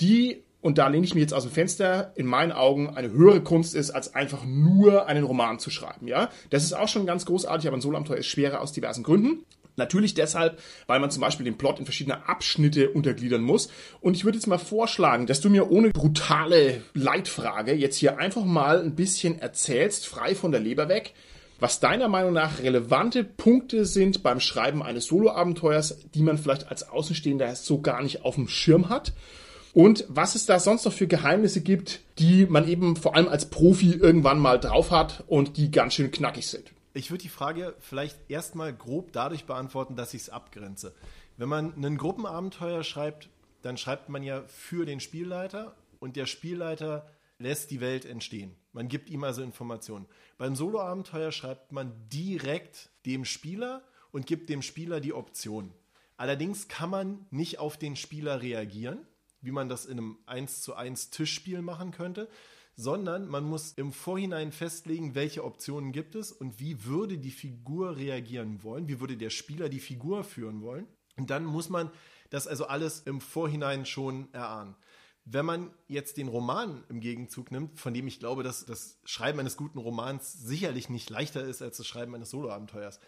die und da lehne ich mich jetzt aus dem Fenster, in meinen Augen eine höhere Kunst ist, als einfach nur einen Roman zu schreiben. Ja, das ist auch schon ganz großartig, aber ein Soloabenteuer ist schwerer aus diversen Gründen. Natürlich deshalb, weil man zum Beispiel den Plot in verschiedene Abschnitte untergliedern muss. Und ich würde jetzt mal vorschlagen, dass du mir ohne brutale Leitfrage jetzt hier einfach mal ein bisschen erzählst, frei von der Leber weg, was deiner Meinung nach relevante Punkte sind beim Schreiben eines Soloabenteuers, die man vielleicht als Außenstehender so gar nicht auf dem Schirm hat und was es da sonst noch für Geheimnisse gibt, die man eben vor allem als Profi irgendwann mal drauf hat und die ganz schön knackig sind. Ich würde die Frage vielleicht erstmal grob dadurch beantworten, dass ich es abgrenze. Wenn man ein Gruppenabenteuer schreibt, dann schreibt man ja für den Spielleiter und der Spielleiter lässt die Welt entstehen. Man gibt ihm also Informationen. Beim Soloabenteuer schreibt man direkt dem Spieler und gibt dem Spieler die Option. Allerdings kann man nicht auf den Spieler reagieren wie man das in einem 1 zu 1 Tischspiel machen könnte, sondern man muss im Vorhinein festlegen, welche Optionen gibt es und wie würde die Figur reagieren wollen, wie würde der Spieler die Figur führen wollen. Und dann muss man das also alles im Vorhinein schon erahnen. Wenn man jetzt den Roman im Gegenzug nimmt, von dem ich glaube, dass das Schreiben eines guten Romans sicherlich nicht leichter ist als das Schreiben eines Soloabenteuers.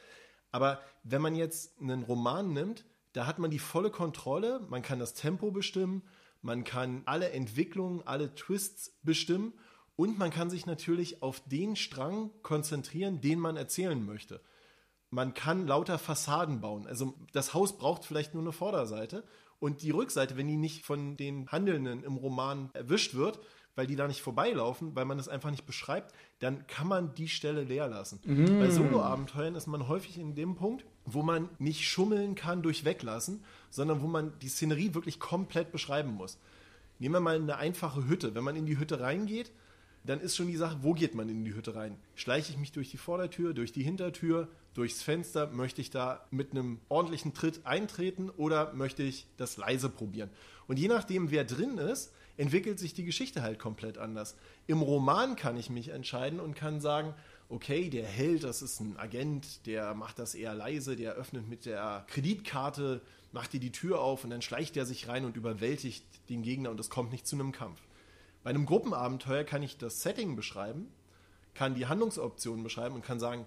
Aber wenn man jetzt einen Roman nimmt, da hat man die volle Kontrolle, man kann das Tempo bestimmen, man kann alle Entwicklungen, alle Twists bestimmen und man kann sich natürlich auf den Strang konzentrieren, den man erzählen möchte. Man kann lauter Fassaden bauen. Also das Haus braucht vielleicht nur eine Vorderseite und die Rückseite, wenn die nicht von den Handelnden im Roman erwischt wird, weil die da nicht vorbeilaufen, weil man es einfach nicht beschreibt, dann kann man die Stelle leer lassen. Mm. Bei Solo-Abenteuern ist man häufig in dem Punkt, wo man nicht schummeln kann durch Weglassen, sondern wo man die Szenerie wirklich komplett beschreiben muss. Nehmen wir mal eine einfache Hütte. Wenn man in die Hütte reingeht, dann ist schon die Sache, wo geht man in die Hütte rein? Schleiche ich mich durch die Vordertür, durch die Hintertür, durchs Fenster? Möchte ich da mit einem ordentlichen Tritt eintreten oder möchte ich das leise probieren? Und je nachdem, wer drin ist, entwickelt sich die Geschichte halt komplett anders. Im Roman kann ich mich entscheiden und kann sagen, okay, der Held, das ist ein Agent, der macht das eher leise, der öffnet mit der Kreditkarte, macht dir die Tür auf und dann schleicht er sich rein und überwältigt den Gegner und es kommt nicht zu einem Kampf. Bei einem Gruppenabenteuer kann ich das Setting beschreiben, kann die Handlungsoptionen beschreiben und kann sagen,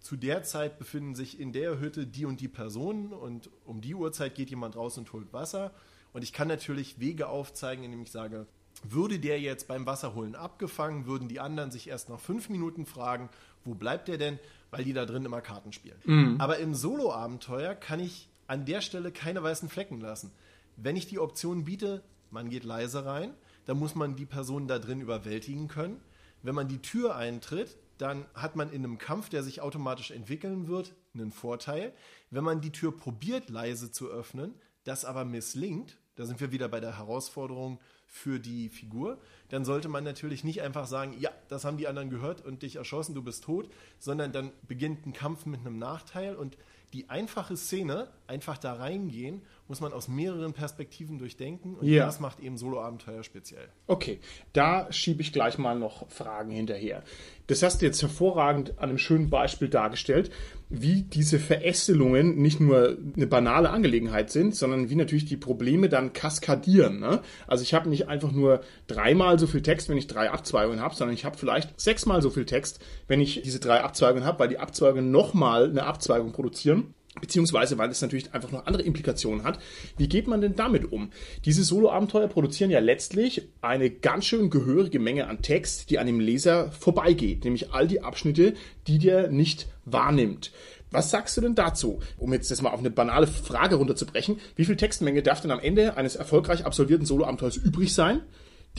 zu der Zeit befinden sich in der Hütte die und die Personen und um die Uhrzeit geht jemand raus und holt Wasser. Und ich kann natürlich Wege aufzeigen, indem ich sage, würde der jetzt beim Wasserholen abgefangen, würden die anderen sich erst nach fünf Minuten fragen, wo bleibt der denn? Weil die da drin immer Karten spielen. Mhm. Aber im Solo-Abenteuer kann ich an der Stelle keine weißen Flecken lassen. Wenn ich die Option biete, man geht leise rein, dann muss man die Person da drin überwältigen können. Wenn man die Tür eintritt, dann hat man in einem Kampf, der sich automatisch entwickeln wird, einen Vorteil. Wenn man die Tür probiert leise zu öffnen, das aber misslingt, da sind wir wieder bei der Herausforderung für die Figur, dann sollte man natürlich nicht einfach sagen, ja, das haben die anderen gehört und dich erschossen, du bist tot, sondern dann beginnt ein Kampf mit einem Nachteil und die einfache Szene, einfach da reingehen, muss man aus mehreren Perspektiven durchdenken und ja. das macht eben Solo-Abenteuer speziell. Okay, da schiebe ich gleich mal noch Fragen hinterher. Das hast du jetzt hervorragend an einem schönen Beispiel dargestellt, wie diese Verästelungen nicht nur eine banale Angelegenheit sind, sondern wie natürlich die Probleme dann kaskadieren. Ne? Also ich habe nicht einfach nur dreimal so viel Text, wenn ich drei Abzweigungen habe, sondern ich habe vielleicht sechsmal so viel Text, wenn ich diese drei Abzweigungen habe, weil die Abzweigungen nochmal eine Abzweigung produzieren beziehungsweise weil es natürlich einfach noch andere Implikationen hat. Wie geht man denn damit um? Diese Solo-Abenteuer produzieren ja letztlich eine ganz schön gehörige Menge an Text, die an dem Leser vorbeigeht, nämlich all die Abschnitte, die der nicht wahrnimmt. Was sagst du denn dazu? Um jetzt das mal auf eine banale Frage runterzubrechen, wie viel Textmenge darf denn am Ende eines erfolgreich absolvierten Solo-Abenteuers übrig sein,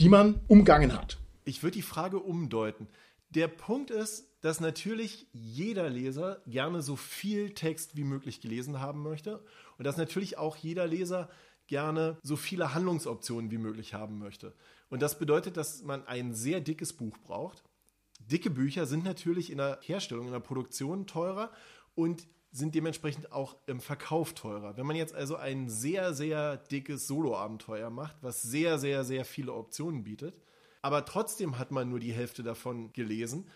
die man umgangen hat? Ich würde die Frage umdeuten. Der Punkt ist, dass natürlich jeder Leser gerne so viel Text wie möglich gelesen haben möchte und dass natürlich auch jeder Leser gerne so viele Handlungsoptionen wie möglich haben möchte. Und das bedeutet, dass man ein sehr dickes Buch braucht. Dicke Bücher sind natürlich in der Herstellung, in der Produktion teurer und sind dementsprechend auch im Verkauf teurer. Wenn man jetzt also ein sehr, sehr dickes Solo-Abenteuer macht, was sehr, sehr, sehr viele Optionen bietet, aber trotzdem hat man nur die Hälfte davon gelesen,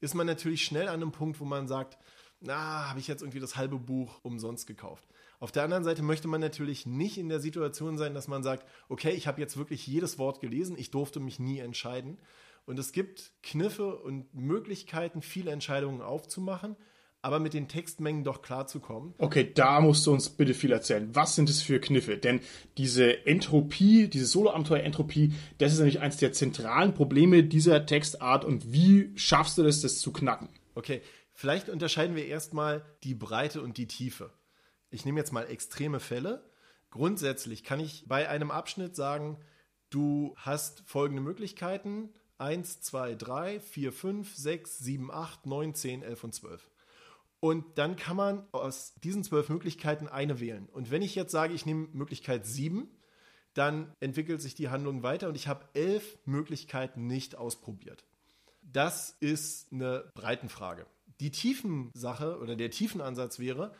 ist man natürlich schnell an einem Punkt, wo man sagt, na, habe ich jetzt irgendwie das halbe Buch umsonst gekauft. Auf der anderen Seite möchte man natürlich nicht in der Situation sein, dass man sagt, okay, ich habe jetzt wirklich jedes Wort gelesen, ich durfte mich nie entscheiden. Und es gibt Kniffe und Möglichkeiten, viele Entscheidungen aufzumachen, aber mit den Textmengen doch klarzukommen. Okay, da musst du uns bitte viel erzählen. Was sind es für Kniffe? Denn diese Entropie, diese Solo-Abenteuer-Entropie, das ist nämlich eines der zentralen Probleme dieser Textart. Und wie schaffst du das, das zu knacken? Okay, vielleicht unterscheiden wir erstmal die Breite und die Tiefe. Ich nehme jetzt mal extreme Fälle. Grundsätzlich kann ich bei einem Abschnitt sagen, du hast folgende Möglichkeiten. 1, 2, 3, 4, 5, 6, 7, 8, 9, 10, 11 und 12. Und dann kann man aus diesen zwölf Möglichkeiten eine wählen. Und wenn ich jetzt sage, ich nehme Möglichkeit sieben, dann entwickelt sich die Handlung weiter und ich habe elf Möglichkeiten nicht ausprobiert. Das ist eine Breitenfrage. Die Tiefensache oder der Tiefenansatz wäre,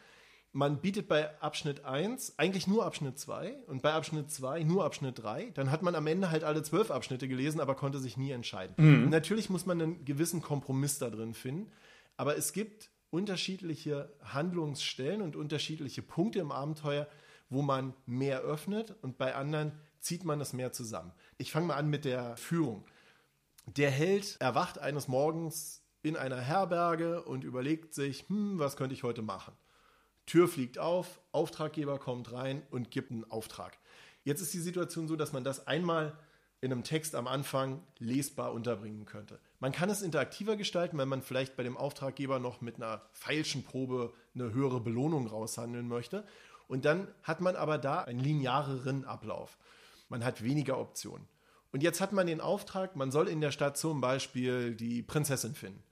man bietet bei Abschnitt 1 eigentlich nur Abschnitt 2 und bei Abschnitt 2 nur Abschnitt 3. Dann hat man am Ende halt alle zwölf Abschnitte gelesen, aber konnte sich nie entscheiden. Mhm. Natürlich muss man einen gewissen Kompromiss da drin finden, aber es gibt unterschiedliche Handlungsstellen und unterschiedliche Punkte im Abenteuer, wo man mehr öffnet und bei anderen zieht man das mehr zusammen. Ich fange mal an mit der Führung. Der Held erwacht eines Morgens in einer Herberge und überlegt sich, hm, was könnte ich heute machen? Tür fliegt auf, Auftraggeber kommt rein und gibt einen Auftrag. Jetzt ist die Situation so, dass man das einmal in einem Text am Anfang lesbar unterbringen könnte. Man kann es interaktiver gestalten, wenn man vielleicht bei dem Auftraggeber noch mit einer feilschen Probe eine höhere Belohnung raushandeln möchte. Und dann hat man aber da einen lineareren Ablauf. Man hat weniger Optionen. Und jetzt hat man den Auftrag, man soll in der Stadt zum Beispiel die Prinzessin finden.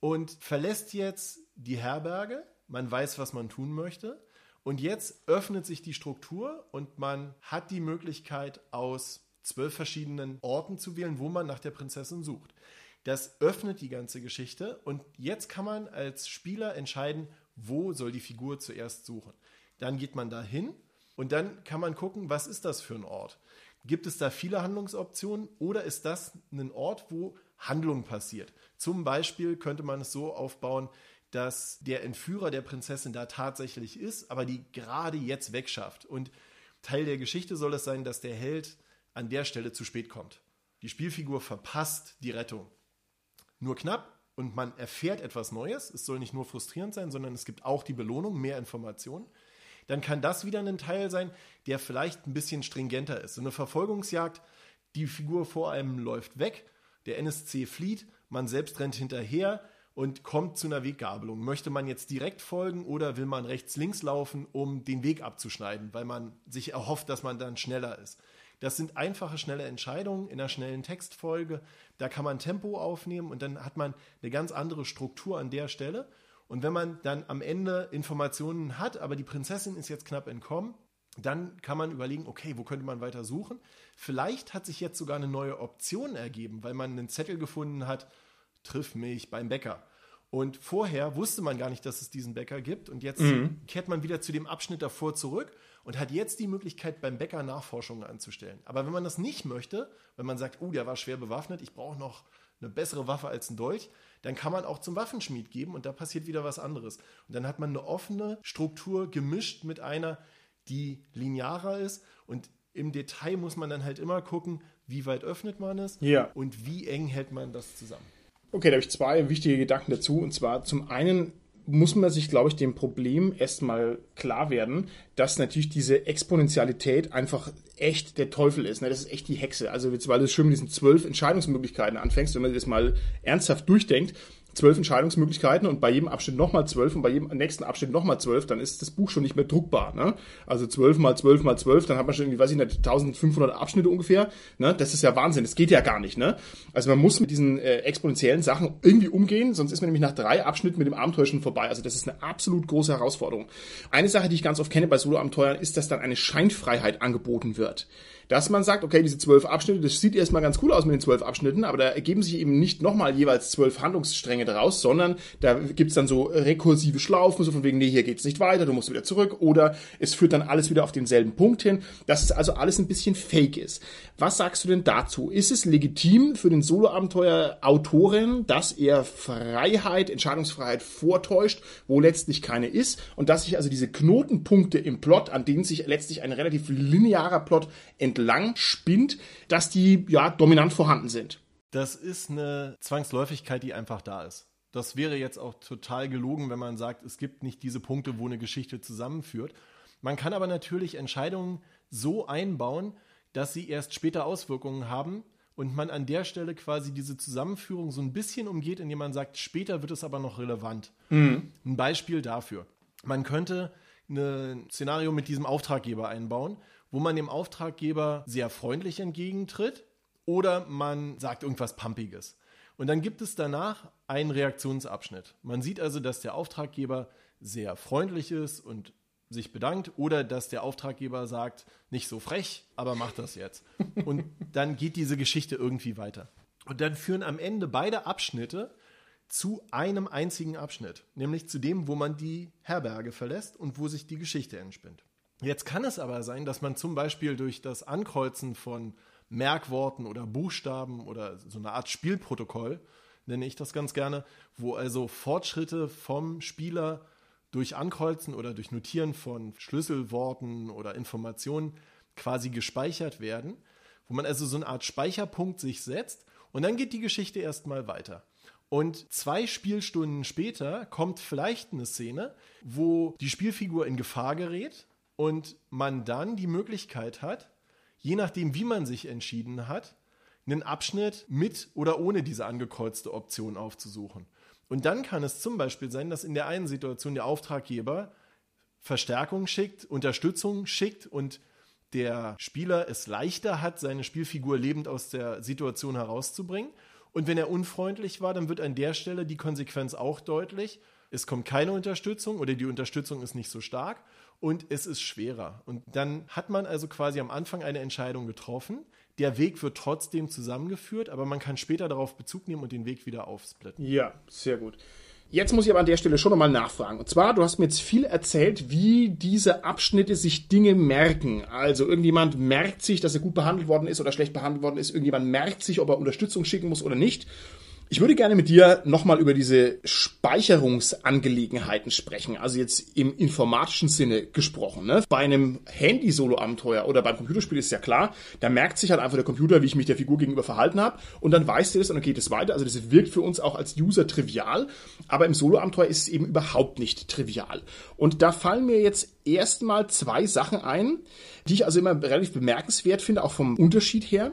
Und verlässt jetzt die Herberge, man weiß, was man tun möchte. Und jetzt öffnet sich die Struktur und man hat die Möglichkeit, aus zwölf verschiedenen Orten zu wählen, wo man nach der Prinzessin sucht. Das öffnet die ganze Geschichte und jetzt kann man als Spieler entscheiden, wo soll die Figur zuerst suchen. Dann geht man dahin und dann kann man gucken, was ist das für ein Ort. Gibt es da viele Handlungsoptionen oder ist das ein Ort, wo Handlung passiert? Zum Beispiel könnte man es so aufbauen, dass der Entführer der Prinzessin da tatsächlich ist, aber die gerade jetzt wegschafft. Und Teil der Geschichte soll es sein, dass der Held an der Stelle zu spät kommt. Die Spielfigur verpasst die Rettung. Nur knapp und man erfährt etwas Neues. Es soll nicht nur frustrierend sein, sondern es gibt auch die Belohnung, mehr Informationen. Dann kann das wieder ein Teil sein, der vielleicht ein bisschen stringenter ist. So eine Verfolgungsjagd, die Figur vor einem läuft weg, der NSC flieht, man selbst rennt hinterher, und kommt zu einer Weggabelung. Möchte man jetzt direkt folgen oder will man rechts-links laufen, um den Weg abzuschneiden, weil man sich erhofft, dass man dann schneller ist? Das sind einfache, schnelle Entscheidungen in einer schnellen Textfolge. Da kann man Tempo aufnehmen und dann hat man eine ganz andere Struktur an der Stelle. Und wenn man dann am Ende Informationen hat, aber die Prinzessin ist jetzt knapp entkommen, dann kann man überlegen, okay, wo könnte man weiter suchen? Vielleicht hat sich jetzt sogar eine neue Option ergeben, weil man einen Zettel gefunden hat, triff mich beim Bäcker. Und vorher wusste man gar nicht, dass es diesen Bäcker gibt. Und jetzt mhm. kehrt man wieder zu dem Abschnitt davor zurück und hat jetzt die Möglichkeit, beim Bäcker Nachforschungen anzustellen. Aber wenn man das nicht möchte, wenn man sagt, oh, der war schwer bewaffnet, ich brauche noch eine bessere Waffe als ein Dolch, dann kann man auch zum Waffenschmied geben und da passiert wieder was anderes. Und dann hat man eine offene Struktur gemischt mit einer, die linearer ist. Und im Detail muss man dann halt immer gucken, wie weit öffnet man es ja. und wie eng hält man das zusammen. Okay, da habe ich zwei wichtige Gedanken dazu. Und zwar zum einen muss man sich, glaube ich, dem Problem erstmal klar werden, dass natürlich diese Exponentialität einfach echt der Teufel ist. Ne? Das ist echt die Hexe. Also, weil du schön mit diesen zwölf Entscheidungsmöglichkeiten anfängst, wenn man das mal ernsthaft durchdenkt, zwölf Entscheidungsmöglichkeiten und bei jedem Abschnitt nochmal zwölf und bei jedem nächsten Abschnitt nochmal zwölf, dann ist das Buch schon nicht mehr druckbar. Ne? Also zwölf mal zwölf mal zwölf, dann hat man schon irgendwie, weiß ich nicht, 1500 Abschnitte ungefähr. Ne? Das ist ja Wahnsinn, das geht ja gar nicht. Ne? Also man muss mit diesen äh, exponentiellen Sachen irgendwie umgehen, sonst ist man nämlich nach drei Abschnitten mit dem Abenteuer schon vorbei. Also das ist eine absolut große Herausforderung. Eine Sache, die ich ganz oft kenne bei Solo-Abenteuern, ist, dass dann eine Scheinfreiheit angeboten wird dass man sagt, okay, diese zwölf Abschnitte, das sieht erstmal ganz cool aus mit den zwölf Abschnitten, aber da ergeben sich eben nicht nochmal jeweils zwölf Handlungsstränge daraus, sondern da gibt's dann so rekursive Schlaufen, so von wegen, nee, hier geht's nicht weiter, du musst wieder zurück, oder es führt dann alles wieder auf denselben Punkt hin, dass es also alles ein bisschen fake ist. Was sagst du denn dazu? Ist es legitim für den Solo-Abenteuer-Autorin, dass er Freiheit, Entscheidungsfreiheit vortäuscht, wo letztlich keine ist, und dass sich also diese Knotenpunkte im Plot, an denen sich letztlich ein relativ linearer Plot entwickelt, entlang spinnt, dass die ja dominant vorhanden sind. Das ist eine Zwangsläufigkeit, die einfach da ist. Das wäre jetzt auch total gelogen, wenn man sagt, es gibt nicht diese Punkte, wo eine Geschichte zusammenführt. Man kann aber natürlich Entscheidungen so einbauen, dass sie erst später Auswirkungen haben und man an der Stelle quasi diese Zusammenführung so ein bisschen umgeht, indem man sagt, später wird es aber noch relevant. Mhm. Ein Beispiel dafür. Man könnte ein Szenario mit diesem Auftraggeber einbauen, wo man dem Auftraggeber sehr freundlich entgegentritt oder man sagt irgendwas Pumpiges. Und dann gibt es danach einen Reaktionsabschnitt. Man sieht also, dass der Auftraggeber sehr freundlich ist und sich bedankt oder dass der Auftraggeber sagt, nicht so frech, aber mach das jetzt. Und dann geht diese Geschichte irgendwie weiter. Und dann führen am Ende beide Abschnitte zu einem einzigen Abschnitt, nämlich zu dem, wo man die Herberge verlässt und wo sich die Geschichte entspinnt. Jetzt kann es aber sein, dass man zum Beispiel durch das Ankreuzen von Merkworten oder Buchstaben oder so eine Art Spielprotokoll, nenne ich das ganz gerne, wo also Fortschritte vom Spieler durch Ankreuzen oder durch Notieren von Schlüsselworten oder Informationen quasi gespeichert werden, wo man also so eine Art Speicherpunkt sich setzt und dann geht die Geschichte erstmal weiter. Und zwei Spielstunden später kommt vielleicht eine Szene, wo die Spielfigur in Gefahr gerät und man dann die Möglichkeit hat, je nachdem, wie man sich entschieden hat, einen Abschnitt mit oder ohne diese angekreuzte Option aufzusuchen. Und dann kann es zum Beispiel sein, dass in der einen Situation der Auftraggeber Verstärkung schickt, Unterstützung schickt und der Spieler es leichter hat, seine Spielfigur lebend aus der Situation herauszubringen. Und wenn er unfreundlich war, dann wird an der Stelle die Konsequenz auch deutlich. Es kommt keine Unterstützung oder die Unterstützung ist nicht so stark und es ist schwerer. Und dann hat man also quasi am Anfang eine Entscheidung getroffen. Der Weg wird trotzdem zusammengeführt, aber man kann später darauf Bezug nehmen und den Weg wieder aufsplitten. Ja, sehr gut. Jetzt muss ich aber an der Stelle schon nochmal nachfragen. Und zwar, du hast mir jetzt viel erzählt, wie diese Abschnitte sich Dinge merken. Also irgendjemand merkt sich, dass er gut behandelt worden ist oder schlecht behandelt worden ist. Irgendjemand merkt sich, ob er Unterstützung schicken muss oder nicht. Ich würde gerne mit dir nochmal über diese Speicherungsangelegenheiten sprechen, also jetzt im informatischen Sinne gesprochen. Ne? Bei einem Handy-Solo-Abenteuer oder beim Computerspiel ist ja klar, da merkt sich halt einfach der Computer, wie ich mich der Figur gegenüber verhalten habe und dann weiß er das und dann geht es weiter. Also das wirkt für uns auch als User trivial, aber im Solo-Abenteuer ist es eben überhaupt nicht trivial. Und da fallen mir jetzt erstmal zwei Sachen ein, die ich also immer relativ bemerkenswert finde, auch vom Unterschied her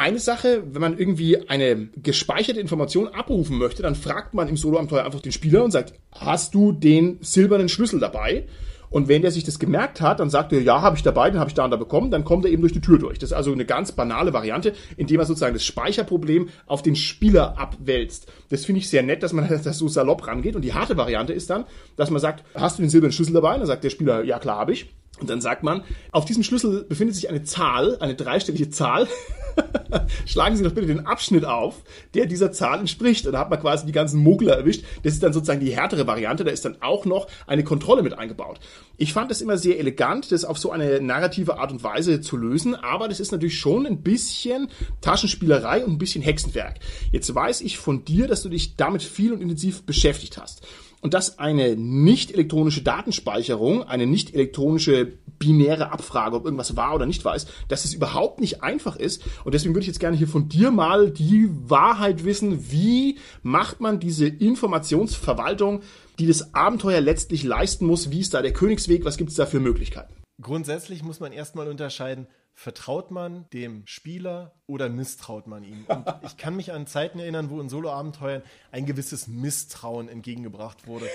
eine Sache, wenn man irgendwie eine gespeicherte Information abrufen möchte, dann fragt man im Solo-Abenteuer einfach den Spieler und sagt, hast du den silbernen Schlüssel dabei? Und wenn der sich das gemerkt hat, dann sagt er, ja, habe ich dabei, den habe ich da und da bekommen, dann kommt er eben durch die Tür durch. Das ist also eine ganz banale Variante, indem er sozusagen das Speicherproblem auf den Spieler abwälzt. Das finde ich sehr nett, dass man *laughs* das so salopp rangeht. Und die harte Variante ist dann, dass man sagt, hast du den silbernen Schlüssel dabei? Und dann sagt der Spieler, ja klar habe ich. Und dann sagt man, auf diesem Schlüssel befindet sich eine Zahl, eine dreistellige Zahl. *laughs* Schlagen Sie doch bitte den Abschnitt auf, der dieser Zahl entspricht. Und da hat man quasi die ganzen Muggler erwischt. Das ist dann sozusagen die härtere Variante. Da ist dann auch noch eine Kontrolle mit eingebaut. Ich fand es immer sehr elegant, das auf so eine narrative Art und Weise zu lösen. Aber das ist natürlich schon ein bisschen Taschenspielerei und ein bisschen Hexenwerk. Jetzt weiß ich von dir, dass du dich damit viel und intensiv beschäftigt hast und dass eine nicht elektronische Datenspeicherung, eine nicht elektronische binäre Abfrage, ob irgendwas wahr oder nicht wahr ist, dass es überhaupt nicht einfach ist. Und deswegen würde ich jetzt gerne hier von dir mal die Wahrheit wissen. Wie macht man diese Informationsverwaltung, die das Abenteuer letztlich leisten muss? Wie ist da der Königsweg? Was gibt es da für Möglichkeiten? Grundsätzlich muss man erstmal unterscheiden, vertraut man dem Spieler oder misstraut man ihm? Und *laughs* ich kann mich an Zeiten erinnern, wo in Solo-Abenteuern ein gewisses Misstrauen entgegengebracht wurde.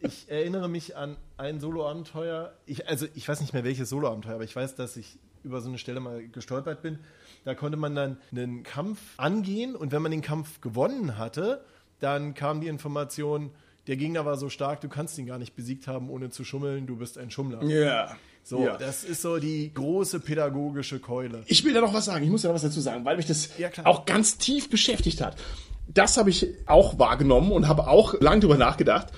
Ich erinnere mich an ein Solo-Abenteuer, ich, also ich weiß nicht mehr welches Solo-Abenteuer, aber ich weiß, dass ich über so eine Stelle mal gestolpert bin. Da konnte man dann einen Kampf angehen und wenn man den Kampf gewonnen hatte, dann kam die Information, der Gegner war so stark, du kannst ihn gar nicht besiegt haben, ohne zu schummeln, du bist ein Schummler. Ja. Yeah. So, ja. das ist so die große pädagogische Keule. Ich will da noch was sagen, ich muss ja noch was dazu sagen, weil mich das ja, auch ganz tief beschäftigt hat. Das habe ich auch wahrgenommen und habe auch lang drüber nachgedacht.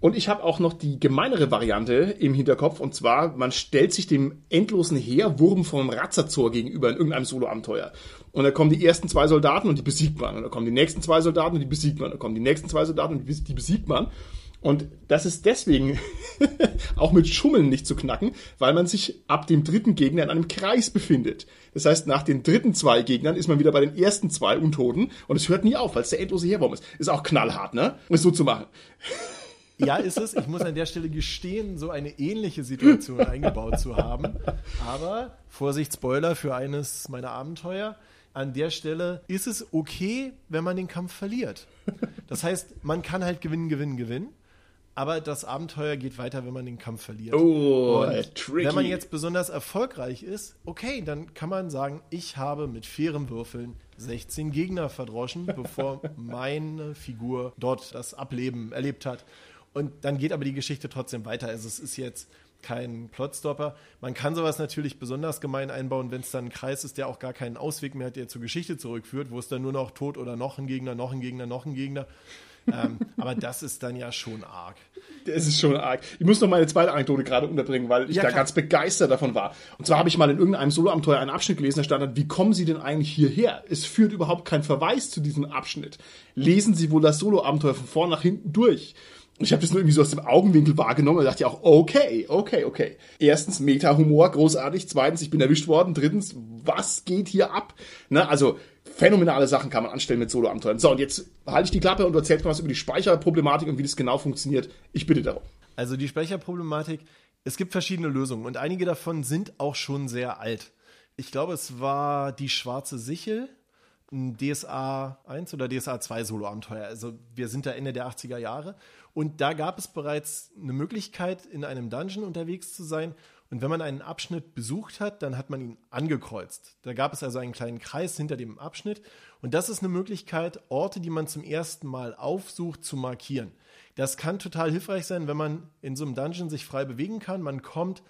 Und ich habe auch noch die gemeinere Variante im Hinterkopf, und zwar, man stellt sich dem endlosen Heerwurm vom Razzazor gegenüber in irgendeinem Solo-Abenteuer. Und da kommen die ersten zwei Soldaten und die besiegt man. Und da kommen die nächsten zwei Soldaten und die besiegt man. Und da kommen die nächsten zwei Soldaten und die besiegt man. Und das ist deswegen *laughs* auch mit Schummeln nicht zu knacken, weil man sich ab dem dritten Gegner in einem Kreis befindet. Das heißt, nach den dritten zwei Gegnern ist man wieder bei den ersten zwei Untoten und es hört nie auf, weil es der endlose Heerbaum ist. Ist auch knallhart, ne? Um es so zu machen. *laughs* Ja, ist es. Ich muss an der Stelle gestehen, so eine ähnliche Situation eingebaut zu haben. Aber, Vorsicht, Spoiler für eines meiner Abenteuer. An der Stelle ist es okay, wenn man den Kampf verliert. Das heißt, man kann halt gewinnen, gewinnen, gewinnen aber das Abenteuer geht weiter, wenn man den Kampf verliert. Oh, tricky. Wenn man jetzt besonders erfolgreich ist, okay, dann kann man sagen, ich habe mit fairen Würfeln 16 Gegner verdroschen, bevor *laughs* meine Figur dort das Ableben erlebt hat. Und dann geht aber die Geschichte trotzdem weiter. Also es ist jetzt kein Plotstopper. Man kann sowas natürlich besonders gemein einbauen, wenn es dann ein Kreis ist, der auch gar keinen Ausweg mehr hat, der zur Geschichte zurückführt, wo es dann nur noch tot oder noch ein Gegner, noch ein Gegner, noch ein Gegner. Ähm, aber das ist dann ja schon arg. Das ist schon arg. Ich muss noch meine zweite Anekdote gerade unterbringen, weil ich ja, da klar. ganz begeistert davon war. Und zwar habe ich mal in irgendeinem Solo-Abenteuer einen Abschnitt gelesen, da stand dann, wie kommen Sie denn eigentlich hierher? Es führt überhaupt kein Verweis zu diesem Abschnitt. Lesen Sie wohl das Solo-Abenteuer von vorn nach hinten durch. Ich habe das nur irgendwie so aus dem Augenwinkel wahrgenommen und dachte ja auch, okay, okay, okay. Erstens, Meta-Humor, großartig. Zweitens, ich bin erwischt worden. Drittens, was geht hier ab? Ne, also, phänomenale Sachen kann man anstellen mit Solo-Abenteuern. So, und jetzt halte ich die Klappe und du erzählst mal was über die Speicherproblematik und wie das genau funktioniert. Ich bitte darum. Also, die Speicherproblematik, es gibt verschiedene Lösungen und einige davon sind auch schon sehr alt. Ich glaube, es war die schwarze Sichel ein DSA 1 oder DSA 2 Solo-Abenteuer. Also wir sind da Ende der 80er Jahre. Und da gab es bereits eine Möglichkeit, in einem Dungeon unterwegs zu sein. Und wenn man einen Abschnitt besucht hat, dann hat man ihn angekreuzt. Da gab es also einen kleinen Kreis hinter dem Abschnitt. Und das ist eine Möglichkeit, Orte, die man zum ersten Mal aufsucht, zu markieren. Das kann total hilfreich sein, wenn man in so einem Dungeon sich frei bewegen kann. Man kommt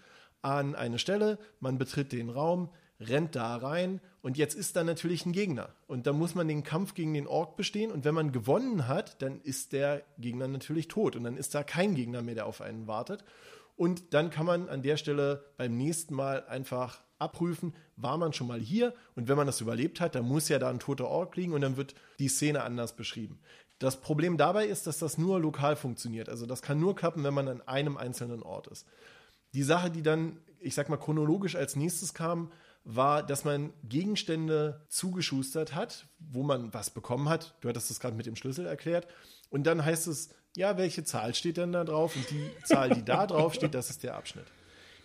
an eine Stelle, man betritt den Raum, rennt da rein und jetzt ist da natürlich ein Gegner. Und da muss man den Kampf gegen den Ork bestehen und wenn man gewonnen hat, dann ist der Gegner natürlich tot und dann ist da kein Gegner mehr, der auf einen wartet. Und dann kann man an der Stelle beim nächsten Mal einfach abprüfen, war man schon mal hier und wenn man das überlebt hat, dann muss ja da ein toter Ork liegen und dann wird die Szene anders beschrieben. Das Problem dabei ist, dass das nur lokal funktioniert. Also das kann nur klappen, wenn man an einem einzelnen Ort ist. Die Sache, die dann, ich sag mal, chronologisch als nächstes kam, war, dass man Gegenstände zugeschustert hat, wo man was bekommen hat. Du hattest das gerade mit dem Schlüssel erklärt. Und dann heißt es, ja, welche Zahl steht denn da drauf? Und die Zahl, die da drauf steht, das ist der Abschnitt.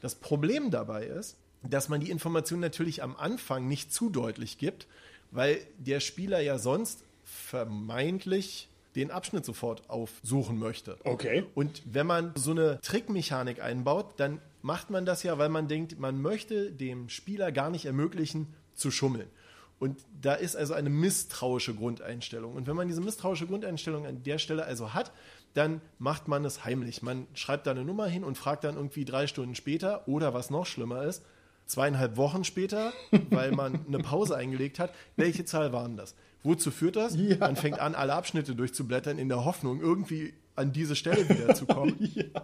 Das Problem dabei ist, dass man die Information natürlich am Anfang nicht zu deutlich gibt, weil der Spieler ja sonst vermeintlich den Abschnitt sofort aufsuchen möchte. Okay. Und wenn man so eine Trickmechanik einbaut, dann macht man das ja, weil man denkt, man möchte dem Spieler gar nicht ermöglichen, zu schummeln. Und da ist also eine misstrauische Grundeinstellung. Und wenn man diese misstrauische Grundeinstellung an der Stelle also hat, dann macht man es heimlich. Man schreibt da eine Nummer hin und fragt dann irgendwie drei Stunden später oder was noch schlimmer ist, zweieinhalb Wochen später, *laughs* weil man eine Pause eingelegt hat, welche Zahl waren das? Wozu führt das? Ja. Man fängt an, alle Abschnitte durchzublättern in der Hoffnung, irgendwie an diese Stelle wiederzukommen. *laughs* ja.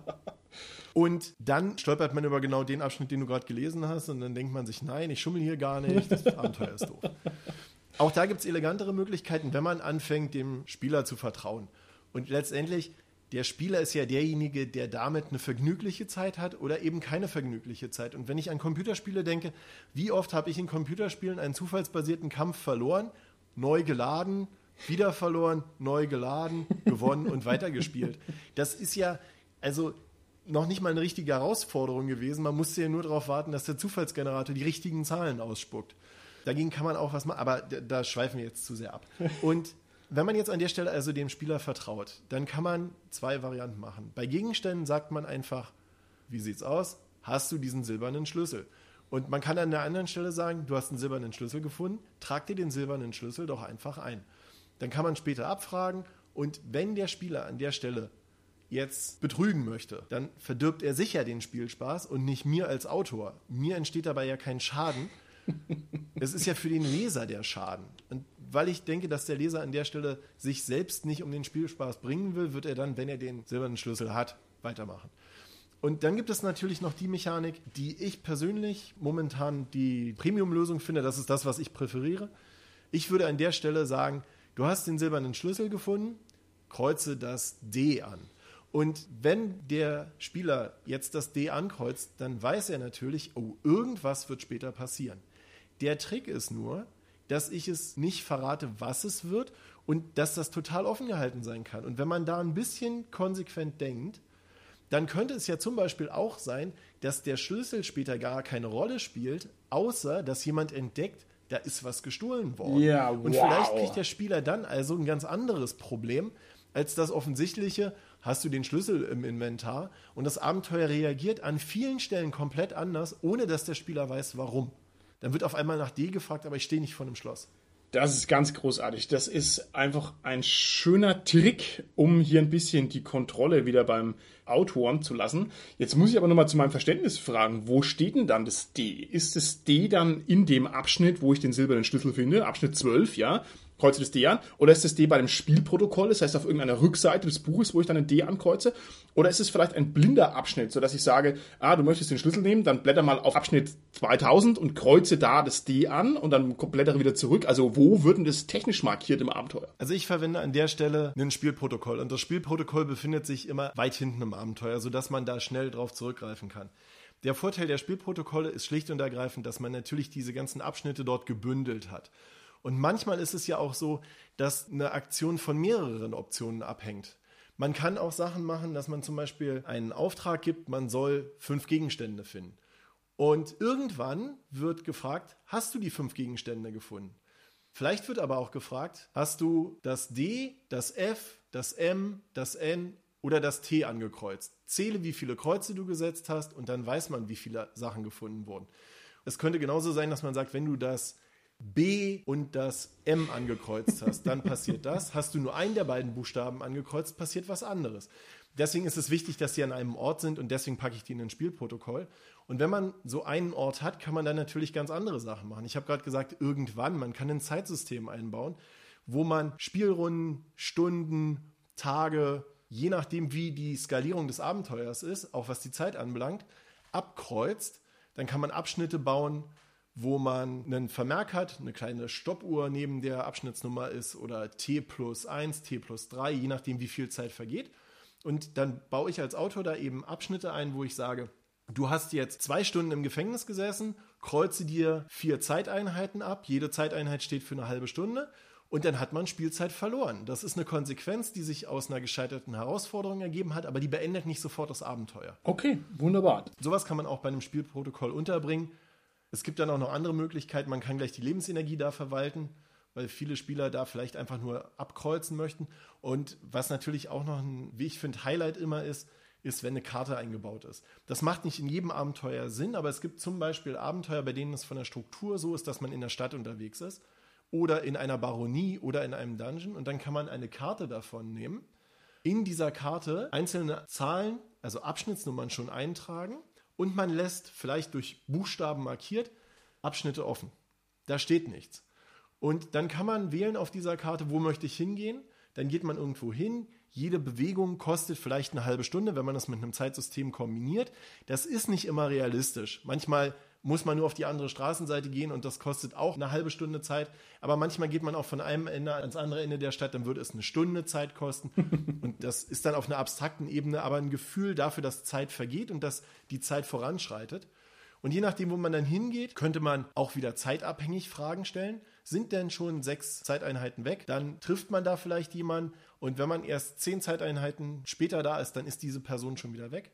Und dann stolpert man über genau den Abschnitt, den du gerade gelesen hast, und dann denkt man sich, nein, ich schummel hier gar nicht, das Abenteuer ist doof. *laughs* Auch da gibt es elegantere Möglichkeiten, wenn man anfängt, dem Spieler zu vertrauen. Und letztendlich, der Spieler ist ja derjenige, der damit eine vergnügliche Zeit hat oder eben keine vergnügliche Zeit. Und wenn ich an Computerspiele denke, wie oft habe ich in Computerspielen einen zufallsbasierten Kampf verloren, neu geladen, wieder verloren, neu geladen, gewonnen und weitergespielt. Das ist ja, also noch nicht mal eine richtige Herausforderung gewesen. Man musste ja nur darauf warten, dass der Zufallsgenerator die richtigen Zahlen ausspuckt. Dagegen kann man auch was machen, aber da, schweifen wir jetzt zu sehr ab. Und wenn man jetzt an der Stelle also dem Spieler vertraut, dann kann man zwei Varianten machen. Bei Gegenständen sagt man einfach, wie sieht's aus? Hast du diesen silbernen Schlüssel? Und man kann an der anderen Stelle sagen, du hast einen silbernen Schlüssel gefunden, trag dir den silbernen Schlüssel doch einfach ein. Dann kann man später abfragen und wenn der Spieler an der Stelle jetzt betrügen möchte, dann verdirbt er sicher den Spielspaß und nicht mir als Autor. Mir entsteht dabei ja kein Schaden. *laughs* es ist ja für den Leser der Schaden. Und weil ich denke, dass der Leser an der Stelle sich selbst nicht um den Spielspaß bringen will, wird er dann, wenn er den silbernen Schlüssel hat, weitermachen. Und dann gibt es natürlich noch die Mechanik, die ich persönlich momentan die Premium-Lösung finde. Das ist das, was ich präferiere. Ich würde an der Stelle sagen, du hast den silbernen Schlüssel gefunden, kreuze das D an. Und wenn der Spieler jetzt das D ankreuzt, dann weiß er natürlich, oh, irgendwas wird später passieren. Der Trick ist nur, dass ich es nicht verrate, was es wird und dass das total offen gehalten sein kann. Und wenn man da ein bisschen konsequent denkt, dann könnte es ja zum Beispiel auch sein, dass der Schlüssel später gar keine Rolle spielt, außer dass jemand entdeckt, da ist was gestohlen worden. Ja, wow. Und vielleicht kriegt der Spieler dann also ein ganz anderes Problem als das offensichtliche, hast du den Schlüssel im Inventar und das Abenteuer reagiert an vielen Stellen komplett anders, ohne dass der Spieler weiß, warum. Dann wird auf einmal nach D gefragt, aber ich stehe nicht vor einem Schloss. Das ist ganz großartig. Das ist einfach ein schöner Trick, um hier ein bisschen die Kontrolle wieder beim Autoren zu lassen. Jetzt muss ich aber nochmal zu meinem Verständnis fragen, wo steht denn dann das D? Ist das D dann in dem Abschnitt, wo ich den silbernen Schlüssel finde? Abschnitt 12, ja? Kreuze das D an? Oder ist das D bei dem Spielprotokoll, das heißt auf irgendeiner Rückseite des Buches, wo ich dann ein D ankreuze? Oder ist es vielleicht ein blinder Abschnitt, sodass ich sage, ah, du möchtest den Schlüssel nehmen, dann blätter mal auf Abschnitt 2000 und kreuze da das D an und dann blättere wieder zurück. Also wo wird denn das technisch markiert im Abenteuer? Also ich verwende an der Stelle ein Spielprotokoll und das Spielprotokoll befindet sich immer weit hinten im Abenteuer, sodass man da schnell drauf zurückgreifen kann. Der Vorteil der Spielprotokolle ist schlicht und ergreifend, dass man natürlich diese ganzen Abschnitte dort gebündelt hat. Und manchmal ist es ja auch so, dass eine Aktion von mehreren Optionen abhängt. Man kann auch Sachen machen, dass man zum Beispiel einen Auftrag gibt, man soll fünf Gegenstände finden. Und irgendwann wird gefragt, hast du die fünf Gegenstände gefunden? Vielleicht wird aber auch gefragt, hast du das D, das F, das M, das N oder das T angekreuzt? Zähle, wie viele Kreuze du gesetzt hast und dann weiß man, wie viele Sachen gefunden wurden. Es könnte genauso sein, dass man sagt, wenn du das B und das M angekreuzt hast, dann passiert das. Hast du nur einen der beiden Buchstaben angekreuzt, passiert was anderes. Deswegen ist es wichtig, dass sie an einem Ort sind und deswegen packe ich die in ein Spielprotokoll. Und wenn man so einen Ort hat, kann man dann natürlich ganz andere Sachen machen. Ich habe gerade gesagt, irgendwann, man kann ein Zeitsystem einbauen, wo man Spielrunden, Stunden, Tage, je nachdem, wie die Skalierung des Abenteuers ist, auch was die Zeit anbelangt, abkreuzt. Dann kann man Abschnitte bauen, wo man einen Vermerk hat, eine kleine Stoppuhr neben der Abschnittsnummer ist oder T plus 1, T plus 3, je nachdem, wie viel Zeit vergeht. Und dann baue ich als Autor da eben Abschnitte ein, wo ich sage, du hast jetzt zwei Stunden im Gefängnis gesessen, kreuze dir vier Zeiteinheiten ab, jede Zeiteinheit steht für eine halbe Stunde und dann hat man Spielzeit verloren. Das ist eine Konsequenz, die sich aus einer gescheiterten Herausforderung ergeben hat, aber die beendet nicht sofort das Abenteuer. Okay, wunderbar. Sowas kann man auch bei einem Spielprotokoll unterbringen. Es gibt dann auch noch andere Möglichkeiten. Man kann gleich die Lebensenergie da verwalten, weil viele Spieler da vielleicht einfach nur abkreuzen möchten. Und was natürlich auch noch ein, wie ich finde, Highlight immer ist, ist, wenn eine Karte eingebaut ist. Das macht nicht in jedem Abenteuer Sinn, aber es gibt zum Beispiel Abenteuer, bei denen es von der Struktur so ist, dass man in der Stadt unterwegs ist oder in einer Baronie oder in einem Dungeon und dann kann man eine Karte davon nehmen, in dieser Karte einzelne Zahlen, also Abschnittsnummern schon eintragen und man lässt vielleicht durch Buchstaben markiert Abschnitte offen. Da steht nichts. Und dann kann man wählen auf dieser Karte, wo möchte ich hingehen. Dann geht man irgendwo hin. Jede Bewegung kostet vielleicht eine halbe Stunde, wenn man das mit einem Zeitsystem kombiniert. Das ist nicht immer realistisch. Manchmal muss man nur auf die andere Straßenseite gehen und das kostet auch eine halbe Stunde Zeit. Aber manchmal geht man auch von einem Ende ans andere Ende der Stadt, dann würde es eine Stunde Zeit kosten. *laughs* und das ist dann auf einer abstrakten Ebene aber ein Gefühl dafür, dass Zeit vergeht und dass die Zeit voranschreitet. Und je nachdem, wo man dann hingeht, könnte man auch wieder zeitabhängig Fragen stellen. Sind denn schon sechs Zeiteinheiten weg? Dann trifft man da vielleicht jemanden. Und wenn man erst zehn Zeiteinheiten später da ist, dann ist diese Person schon wieder weg.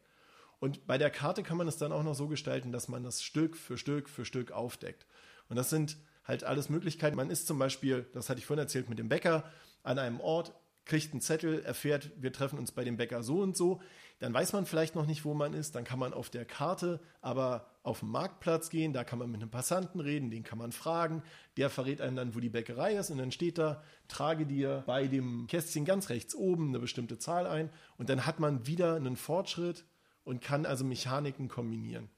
Und bei der Karte kann man es dann auch noch so gestalten, dass man das Stück für Stück für Stück aufdeckt. Und das sind halt alles Möglichkeiten. Man ist zum Beispiel, das hatte ich vorhin erzählt, mit dem Bäcker an einem Ort, kriegt einen Zettel, erfährt, wir treffen uns bei dem Bäcker so und so. Dann weiß man vielleicht noch nicht, wo man ist. Dann kann man auf der Karte aber auf den Marktplatz gehen. Da kann man mit einem Passanten reden, den kann man fragen. Der verrät einem dann, wo die Bäckerei ist. Und dann steht da, trage dir bei dem Kästchen ganz rechts oben eine bestimmte Zahl ein. Und dann hat man wieder einen Fortschritt und kann also Mechaniken kombinieren.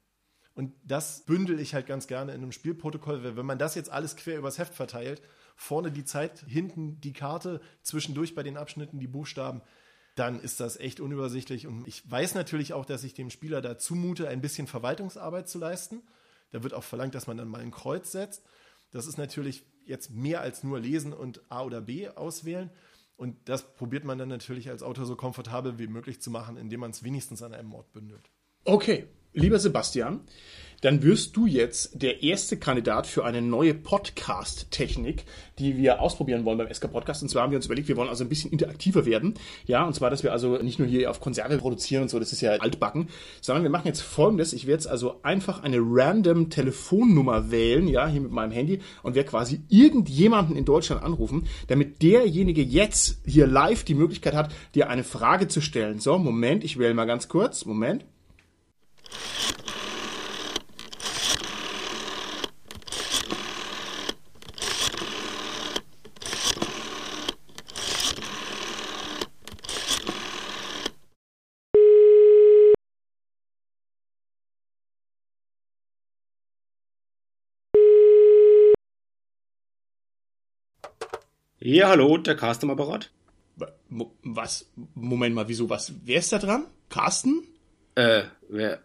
Und das bündel ich halt ganz gerne in einem Spielprotokoll, weil wenn man das jetzt alles quer übers Heft verteilt, vorne die Zeit, hinten die Karte, zwischendurch bei den Abschnitten die Buchstaben, dann ist das echt unübersichtlich. Und ich weiß natürlich auch, dass ich dem Spieler da zumute, ein bisschen Verwaltungsarbeit zu leisten. Da wird auch verlangt, dass man dann mal ein Kreuz setzt. Das ist natürlich jetzt mehr als nur lesen und A oder B auswählen. Und das probiert man dann natürlich als Autor so komfortabel wie möglich zu machen, indem man es wenigstens an einem Ort bündelt. Okay, lieber Sebastian, dann wirst du jetzt der erste Kandidat für eine neue Podcast-Technik, die wir ausprobieren wollen beim SK Podcast. Und zwar haben wir uns überlegt, wir wollen also ein bisschen interaktiver werden. Ja, und zwar, dass wir also nicht nur hier auf Konserve produzieren und so, das ist ja altbacken, sondern wir machen jetzt folgendes. Ich werde jetzt also einfach eine random Telefonnummer wählen, ja, hier mit meinem Handy und werde quasi irgendjemanden in Deutschland anrufen, damit derjenige jetzt hier live die Möglichkeit hat, dir eine Frage zu stellen. So, Moment, ich wähle mal ganz kurz. Moment. Ja, hallo, der Carsten-Apparat. Was? Moment mal, wieso was? Wer ist da dran? Carsten? Äh, wer?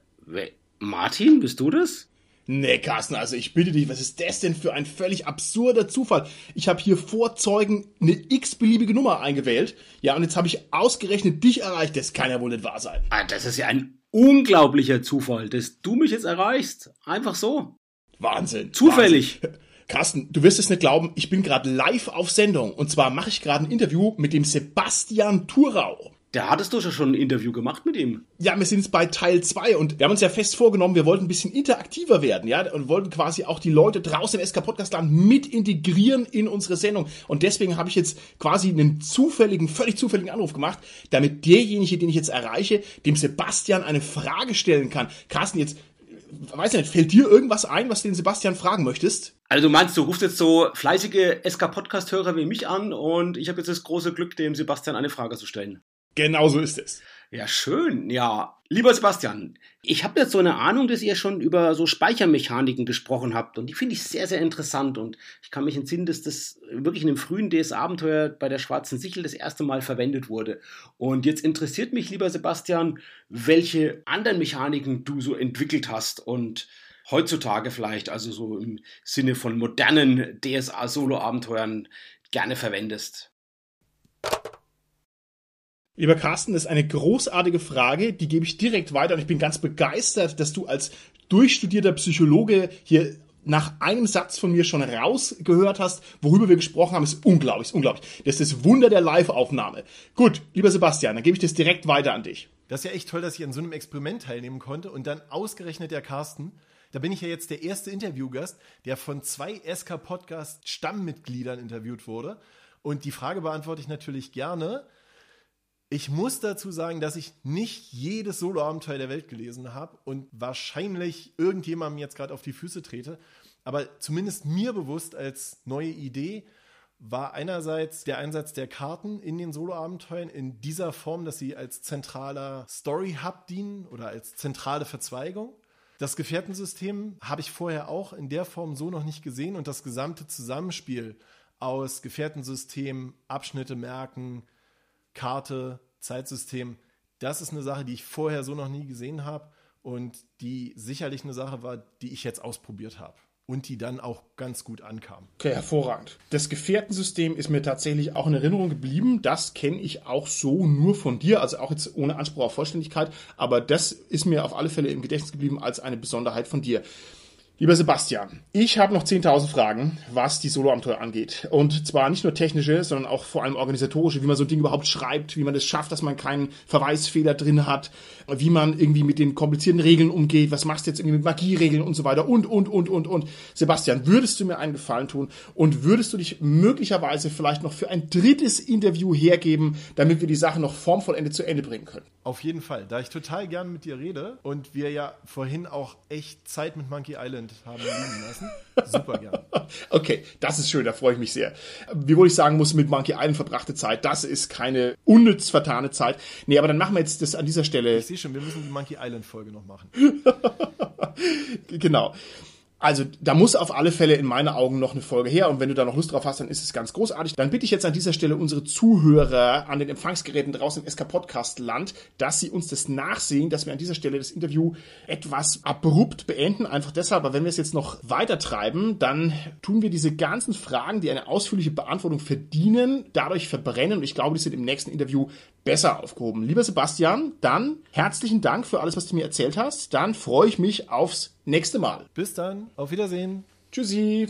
Martin, bist du das? Nee, Carsten, also ich bitte dich, was ist das denn für ein völlig absurder Zufall? Ich habe hier vor Zeugen eine x-beliebige Nummer eingewählt. Ja, und jetzt habe ich ausgerechnet dich erreicht. Das kann ja wohl nicht wahr sein. Ah, das ist ja ein unglaublicher Zufall, dass du mich jetzt erreichst. Einfach so. Wahnsinn. Zufällig. Wahnsinn. Carsten, du wirst es nicht glauben, ich bin gerade live auf Sendung. Und zwar mache ich gerade ein Interview mit dem Sebastian Thurau. Da hattest du schon ein Interview gemacht mit ihm. Ja, wir sind jetzt bei Teil 2 und wir haben uns ja fest vorgenommen, wir wollten ein bisschen interaktiver werden, ja, und wollten quasi auch die Leute draußen im SK Podcast Land mit integrieren in unsere Sendung. Und deswegen habe ich jetzt quasi einen zufälligen, völlig zufälligen Anruf gemacht, damit derjenige, den ich jetzt erreiche, dem Sebastian eine Frage stellen kann. Carsten, jetzt weiß ich nicht, fällt dir irgendwas ein, was du den Sebastian fragen möchtest? Also du meinst, du rufst jetzt so fleißige SK-Podcast-Hörer wie mich an und ich habe jetzt das große Glück, dem Sebastian eine Frage zu stellen. Genau so ist es. Ja, schön. Ja, lieber Sebastian, ich habe jetzt so eine Ahnung, dass ihr schon über so Speichermechaniken gesprochen habt und die finde ich sehr, sehr interessant und ich kann mich entsinnen, dass das wirklich in einem frühen DS-Abenteuer bei der Schwarzen Sichel das erste Mal verwendet wurde. Und jetzt interessiert mich, lieber Sebastian, welche anderen Mechaniken du so entwickelt hast und heutzutage vielleicht, also so im Sinne von modernen DSA-Solo-Abenteuern gerne verwendest. Lieber Carsten, das ist eine großartige Frage, die gebe ich direkt weiter und ich bin ganz begeistert, dass du als durchstudierter Psychologe hier nach einem Satz von mir schon rausgehört hast, worüber wir gesprochen haben, ist unglaublich, ist unglaublich. Das ist das Wunder der Live-Aufnahme. Gut, lieber Sebastian, dann gebe ich das direkt weiter an dich. Das ist ja echt toll, dass ich an so einem Experiment teilnehmen konnte und dann ausgerechnet der Carsten. Da bin ich ja jetzt der erste Interviewgast, der von zwei SK-Podcast Stammmitgliedern interviewt wurde. Und die Frage beantworte ich natürlich gerne. Ich muss dazu sagen, dass ich nicht jedes Solo-Abenteuer der Welt gelesen habe und wahrscheinlich irgendjemandem jetzt gerade auf die Füße trete. Aber zumindest mir bewusst als neue Idee war einerseits der Einsatz der Karten in den Solo-Abenteuern in dieser Form, dass sie als zentraler Story-Hub dienen oder als zentrale Verzweigung. Das Gefährtensystem habe ich vorher auch in der Form so noch nicht gesehen und das gesamte Zusammenspiel aus Gefährtensystem, Abschnitte merken, Karte, Zeitsystem, das ist eine Sache, die ich vorher so noch nie gesehen habe und die sicherlich eine Sache war, die ich jetzt ausprobiert habe und die dann auch ganz gut ankam. Okay, hervorragend. Das Gefährtensystem ist mir tatsächlich auch in Erinnerung geblieben. Das kenne ich auch so nur von dir, also auch jetzt ohne Anspruch auf Vollständigkeit, aber das ist mir auf alle Fälle im Gedächtnis geblieben als eine Besonderheit von dir. Lieber Sebastian, ich habe noch 10.000 Fragen, was die Solo-Abenteuer angeht. Und zwar nicht nur technische, sondern auch vor allem organisatorische, wie man so ein Ding überhaupt schreibt, wie man es das schafft, dass man keinen Verweisfehler drin hat, wie man irgendwie mit den komplizierten Regeln umgeht, was machst du jetzt irgendwie mit Magieregeln und so weiter und, und, und, und, und. Sebastian, würdest du mir einen Gefallen tun und würdest du dich möglicherweise vielleicht noch für ein drittes Interview hergeben, damit wir die Sache noch formvollendet zu Ende bringen können? Auf jeden Fall, da ich total gern mit dir rede und wir ja vorhin auch echt Zeit mit Monkey Island haben liegen lassen, super gern. *laughs* okay, das ist schön, da freue ich mich sehr. Wie wohl ich sagen muss, mit Monkey Island verbrachte Zeit, das ist keine unnütz vertane Zeit. Nee, aber dann machen wir jetzt das an dieser Stelle. Ich sehe schon, wir müssen die Monkey Island Folge noch machen. *laughs* genau. Also da muss auf alle Fälle in meinen Augen noch eine Folge her und wenn du da noch Lust drauf hast, dann ist es ganz großartig. Dann bitte ich jetzt an dieser Stelle unsere Zuhörer an den Empfangsgeräten draußen im SK Podcast Land, dass sie uns das nachsehen, dass wir an dieser Stelle das Interview etwas abrupt beenden. Einfach deshalb, aber wenn wir es jetzt noch weiter treiben, dann tun wir diese ganzen Fragen, die eine ausführliche Beantwortung verdienen, dadurch verbrennen und ich glaube, die sind im nächsten Interview besser aufgehoben. Lieber Sebastian, dann herzlichen Dank für alles, was du mir erzählt hast. Dann freue ich mich aufs nächste Mal. Bis dann. Auf Wiedersehen. Tschüssi.